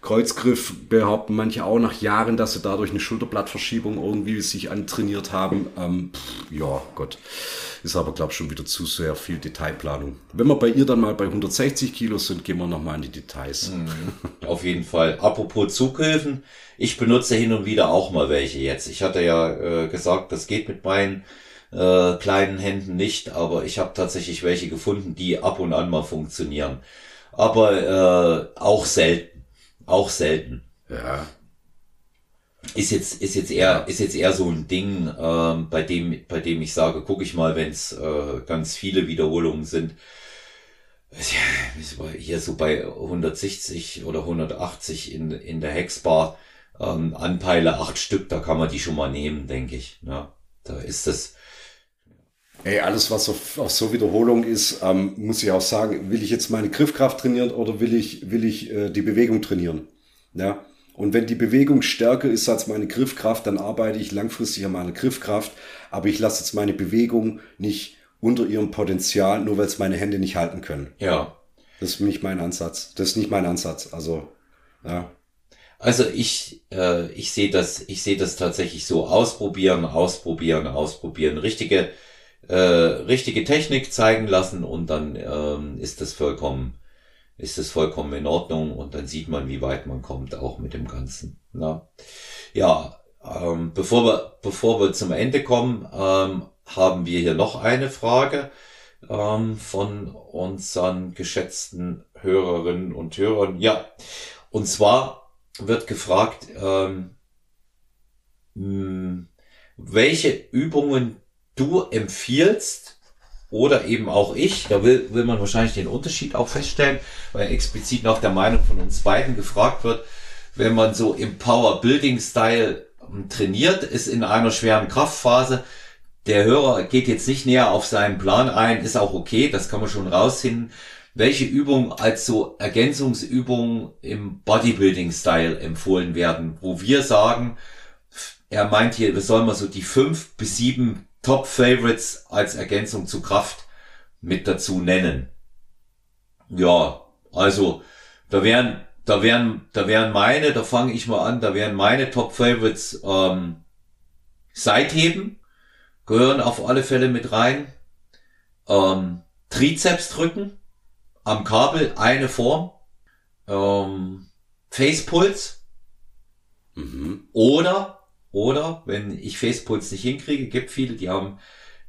Kreuzgriff behaupten manche auch nach Jahren, dass sie dadurch eine Schulterblattverschiebung irgendwie sich antrainiert haben. Ähm, pff, ja, Gott. Ist aber, glaube ich, schon wieder zu sehr viel Detailplanung. Wenn wir bei ihr dann mal bei 160 Kilo sind, gehen wir nochmal in die Details. Mhm, auf jeden Fall. Apropos Zughilfen, ich benutze hin und wieder auch mal welche jetzt. Ich hatte ja äh, gesagt, das geht mit meinen äh, kleinen Händen nicht, aber ich habe tatsächlich welche gefunden, die ab und an mal funktionieren. Aber äh, auch selten. Auch selten. Ja ist jetzt ist jetzt eher ist jetzt eher so ein Ding, ähm, bei dem bei dem ich sage, gucke ich mal, wenn es äh, ganz viele Wiederholungen sind. Hier so bei 160 oder 180 in in der Hexbar ähm, Anteile acht Stück, da kann man die schon mal nehmen, denke ich. Ja, da ist das. Ey, alles, was auf, auf so Wiederholung ist, ähm, muss ich auch sagen, will ich jetzt meine Griffkraft trainieren oder will ich, will ich äh, die Bewegung trainieren? Ja, und wenn die Bewegung stärker ist als meine Griffkraft, dann arbeite ich langfristig an meiner Griffkraft. Aber ich lasse jetzt meine Bewegung nicht unter ihrem Potenzial, nur weil es meine Hände nicht halten können. Ja. Das ist nicht mein Ansatz. Das ist nicht mein Ansatz. Also, ja. Also ich, äh, ich sehe das, ich sehe das tatsächlich so ausprobieren, ausprobieren, ausprobieren, richtige, äh, richtige Technik zeigen lassen und dann ähm, ist das vollkommen ist es vollkommen in Ordnung und dann sieht man, wie weit man kommt, auch mit dem Ganzen. Na? Ja, ähm, bevor wir bevor wir zum Ende kommen, ähm, haben wir hier noch eine Frage ähm, von unseren geschätzten Hörerinnen und Hörern. Ja, und zwar wird gefragt, ähm, hm, welche Übungen du empfiehlst, oder eben auch ich. Da will, will man wahrscheinlich den Unterschied auch feststellen, weil explizit nach der Meinung von uns beiden gefragt wird, wenn man so im Power Building Style ähm, trainiert, ist in einer schweren Kraftphase. Der Hörer geht jetzt nicht näher auf seinen Plan ein, ist auch okay, das kann man schon rausfinden. Welche Übungen als so Ergänzungsübungen im Bodybuilding Style empfohlen werden, wo wir sagen, er meint hier, wir sollen mal so die fünf bis sieben Top Favorites als Ergänzung zu Kraft mit dazu nennen. Ja, also da wären, da wären, da wären meine, da fange ich mal an, da wären meine Top Favorites ähm, Seitheben gehören auf alle Fälle mit rein. Ähm, Trizeps drücken am Kabel eine Form. Ähm, Facepuls mhm. oder oder wenn ich Facepuls nicht hinkriege, gibt viele, die haben,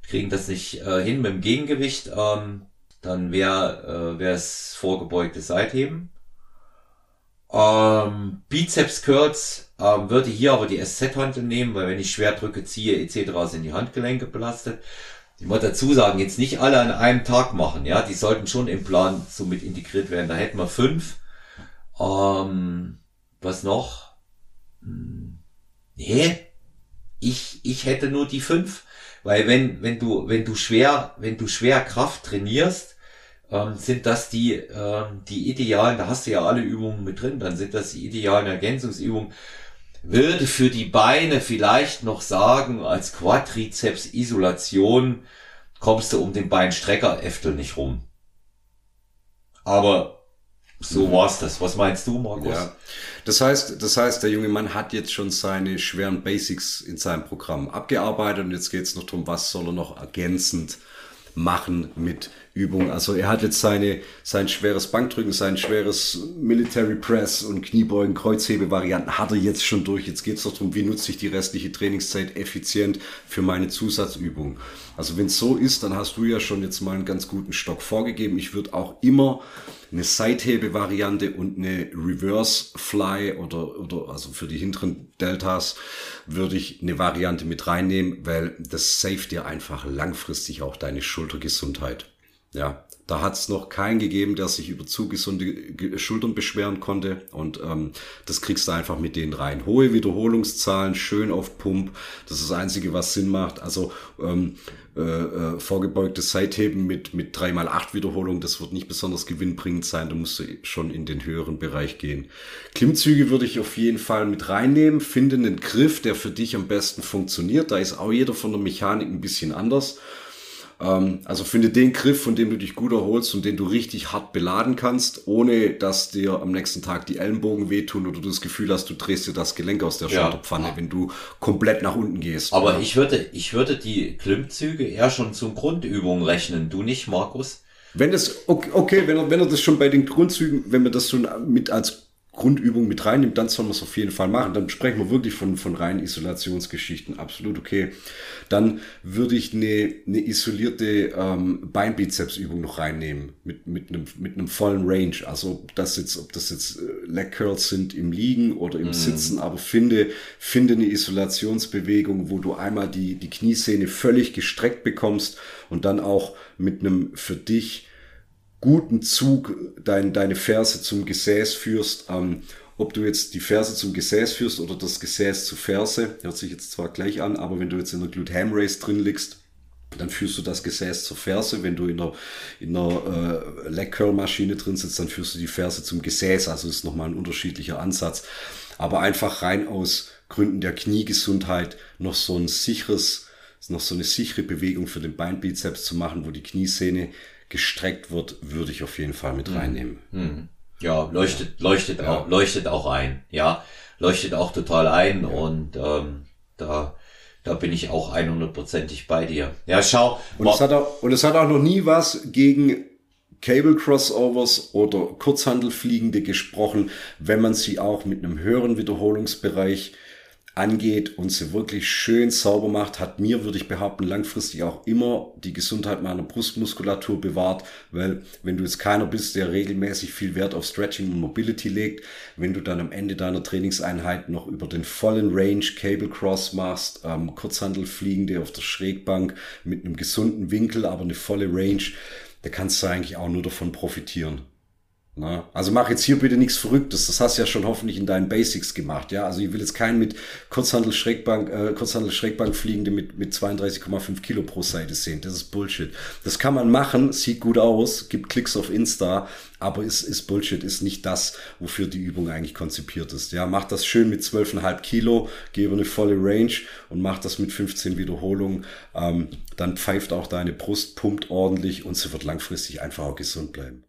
kriegen das nicht äh, hin mit dem Gegengewicht, ähm, dann wäre äh, es vorgebeugte Seitheben. Ähm, Bizeps Curls ähm, würde hier aber die SZ-Handel nehmen, weil wenn ich schwer drücke, ziehe etc. sind die Handgelenke belastet. Ich muss dazu sagen, jetzt nicht alle an einem Tag machen, ja, die sollten schon im Plan so mit integriert werden. Da hätten wir fünf. Ähm, was noch? Hm nee, ich, ich hätte nur die fünf, weil wenn, wenn du, wenn du schwer, wenn du schwer Kraft trainierst, ähm, sind das die, ähm, die idealen, da hast du ja alle Übungen mit drin, dann sind das die idealen Ergänzungsübungen. Würde für die Beine vielleicht noch sagen, als Quadrizeps-Isolation kommst du um den Beinstreckeräftel nicht rum. Aber so war's das. Was meinst du, Markus? Ja. Das heißt, das heißt, der junge Mann hat jetzt schon seine schweren Basics in seinem Programm abgearbeitet und jetzt geht's noch darum, was soll er noch ergänzend machen mit Übung. Also er hat jetzt seine, sein schweres Bankdrücken, sein schweres Military Press und Kniebeugen, Kreuzhebe-Varianten hat er jetzt schon durch. Jetzt geht es doch darum, wie nutze ich die restliche Trainingszeit effizient für meine Zusatzübung. Also wenn es so ist, dann hast du ja schon jetzt mal einen ganz guten Stock vorgegeben. Ich würde auch immer eine Seithebe-Variante und eine Reverse Fly oder, oder also für die hinteren Deltas würde ich eine Variante mit reinnehmen, weil das saved dir einfach langfristig auch deine Schultergesundheit. Ja, da hat es noch keinen gegeben, der sich über zu gesunde Schultern beschweren konnte. Und ähm, das kriegst du einfach mit denen rein. Hohe Wiederholungszahlen, schön auf Pump. Das ist das Einzige, was Sinn macht. Also ähm, äh, äh, vorgebeugtes Seitheben mit, mit 3x8 Wiederholungen, das wird nicht besonders gewinnbringend sein. Da musst du schon in den höheren Bereich gehen. Klimmzüge würde ich auf jeden Fall mit reinnehmen. Finde einen Griff, der für dich am besten funktioniert. Da ist auch jeder von der Mechanik ein bisschen anders. Ähm, also finde den Griff, von dem du dich gut erholst und den du richtig hart beladen kannst, ohne dass dir am nächsten Tag die Ellenbogen wehtun oder du das Gefühl hast, du drehst dir das Gelenk aus der ja. Schulterpfanne, wenn du komplett nach unten gehst. Aber ja. ich würde, ich würde die Klimmzüge eher schon zum Grundübung rechnen. Du nicht, Markus? Wenn das, okay, okay wenn er, wenn er das schon bei den Grundzügen, wenn wir das schon mit als Grundübung mit reinnimmt, dann soll man es auf jeden Fall machen. Dann sprechen wir wirklich von, von reinen Isolationsgeschichten. Absolut okay. Dann würde ich eine, eine isolierte ähm, Beinbizepsübung noch reinnehmen mit, mit, einem, mit einem vollen Range. Also ob das jetzt, ob das jetzt äh, Leg Curls sind im Liegen oder im mm. Sitzen, aber finde, finde eine Isolationsbewegung, wo du einmal die, die Kniesehne völlig gestreckt bekommst und dann auch mit einem für dich guten Zug dein, deine Ferse zum Gesäß führst. Ähm, ob du jetzt die Ferse zum Gesäß führst oder das Gesäß zu Ferse, hört sich jetzt zwar gleich an, aber wenn du jetzt in der Glute Ham Race drin liegst, dann führst du das Gesäß zur Ferse. Wenn du in der, in der äh, Leg Curl Maschine drin sitzt, dann führst du die Ferse zum Gesäß. Also ist nochmal ein unterschiedlicher Ansatz. Aber einfach rein aus Gründen der Kniegesundheit noch so ein sicheres, noch so eine sichere Bewegung für den Beinbizeps zu machen, wo die Kniesehne gestreckt wird, würde ich auf jeden Fall mit mhm. reinnehmen. Mhm. Ja, leuchtet, leuchtet ja. auch, leuchtet auch ein. Ja, leuchtet auch total ein ja. und ähm, da da bin ich auch 100%ig bei dir. Ja, schau. Und es, hat auch, und es hat auch noch nie was gegen Cable Crossovers oder Kurzhandelfliegende gesprochen, wenn man sie auch mit einem höheren Wiederholungsbereich angeht und sie wirklich schön sauber macht, hat mir, würde ich behaupten, langfristig auch immer die Gesundheit meiner Brustmuskulatur bewahrt, weil wenn du jetzt keiner bist, der regelmäßig viel Wert auf Stretching und Mobility legt, wenn du dann am Ende deiner Trainingseinheit noch über den vollen Range Cable Cross machst, ähm, Kurzhandelfliegende auf der Schrägbank mit einem gesunden Winkel, aber eine volle Range, da kannst du eigentlich auch nur davon profitieren. Na, also mach jetzt hier bitte nichts Verrücktes. Das hast du ja schon hoffentlich in deinen Basics gemacht. Ja, also ich will jetzt keinen mit Kurzhandel Schrägbank, äh, Kurzhandel Schrägbank fliegende mit, mit 32,5 Kilo pro Seite sehen. Das ist Bullshit. Das kann man machen, sieht gut aus, gibt Klicks auf Insta, aber ist, ist Bullshit, ist nicht das, wofür die Übung eigentlich konzipiert ist. Ja, mach das schön mit 12,5 Kilo, geh über eine volle Range und mach das mit 15 Wiederholungen. Ähm, dann pfeift auch deine Brust, pumpt ordentlich und sie wird langfristig einfach auch gesund bleiben.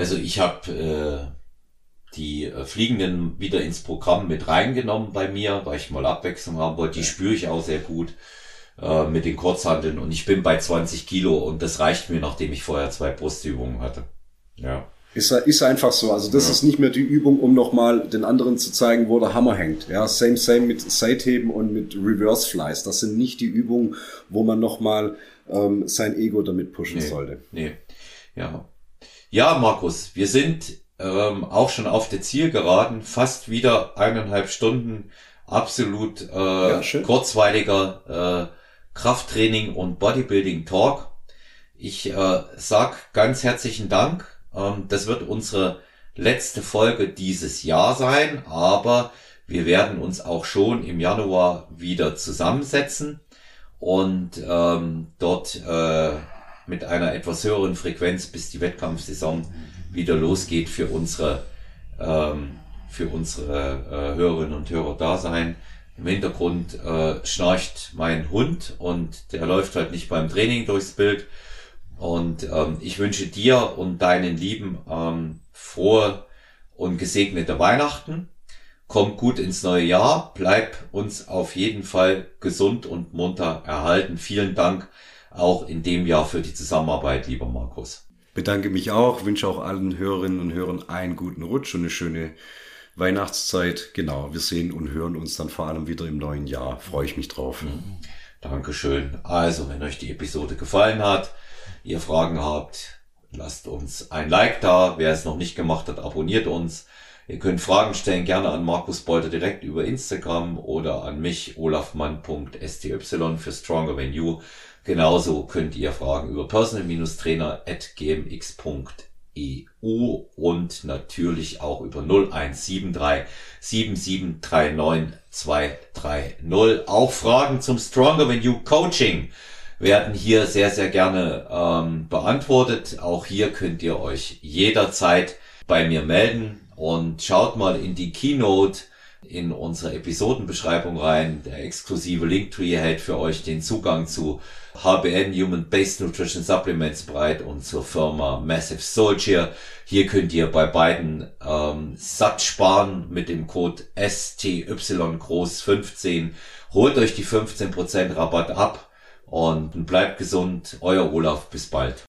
Also ich habe äh, die äh, Fliegenden wieder ins Programm mit reingenommen bei mir, weil ich mal Abwechslung haben wollte. Die spüre ich auch sehr gut äh, mit den Kurzhandeln und ich bin bei 20 Kilo und das reicht mir, nachdem ich vorher zwei Brustübungen hatte. Ja. Ist, ist einfach so. Also das ja. ist nicht mehr die Übung, um nochmal den anderen zu zeigen, wo der Hammer hängt. Ja, same, same mit Seitheben und mit Reverse Flies. Das sind nicht die Übungen, wo man nochmal ähm, sein Ego damit pushen nee, sollte. Nee. Ja. Ja, Markus, wir sind ähm, auch schon auf der Zielgeraden, fast wieder eineinhalb Stunden absolut äh, ja, kurzweiliger äh, Krafttraining und Bodybuilding Talk. Ich äh, sag ganz herzlichen Dank. Ähm, das wird unsere letzte Folge dieses Jahr sein, aber wir werden uns auch schon im Januar wieder zusammensetzen und ähm, dort äh, mit einer etwas höheren Frequenz, bis die Wettkampfsaison wieder losgeht für unsere, ähm, für unsere äh, Hörerinnen und Hörer da sein. Im Hintergrund äh, schnarcht mein Hund und der läuft halt nicht beim Training durchs Bild. Und ähm, ich wünsche dir und deinen Lieben ähm, frohe und gesegnete Weihnachten. Kommt gut ins neue Jahr. Bleib uns auf jeden Fall gesund und munter erhalten. Vielen Dank auch in dem Jahr für die Zusammenarbeit, lieber Markus. Bedanke mich auch, wünsche auch allen Hörerinnen und Hörern einen guten Rutsch und eine schöne Weihnachtszeit. Genau, wir sehen und hören uns dann vor allem wieder im neuen Jahr. Freue ich mich drauf. Mhm. Dankeschön. Also, wenn euch die Episode gefallen hat, ihr Fragen habt, lasst uns ein Like da. Wer es noch nicht gemacht hat, abonniert uns. Ihr könnt Fragen stellen gerne an Markus Beuter direkt über Instagram oder an mich olafmann.sty für Stronger Than You. Genauso könnt ihr Fragen über personal-trainer.gmx.eu und natürlich auch über 0173 7739 230. Auch Fragen zum Stronger Than You Coaching werden hier sehr, sehr gerne ähm, beantwortet. Auch hier könnt ihr euch jederzeit bei mir melden und schaut mal in die Keynote in unsere Episodenbeschreibung rein. Der exklusive Linktree hält für euch den Zugang zu HBN Human Based Nutrition Supplements bereit und zur Firma Massive Soldier. Hier könnt ihr bei beiden ähm, satt sparen mit dem Code STY groß 15. Holt euch die 15% Rabatt ab und bleibt gesund. Euer Olaf. Bis bald.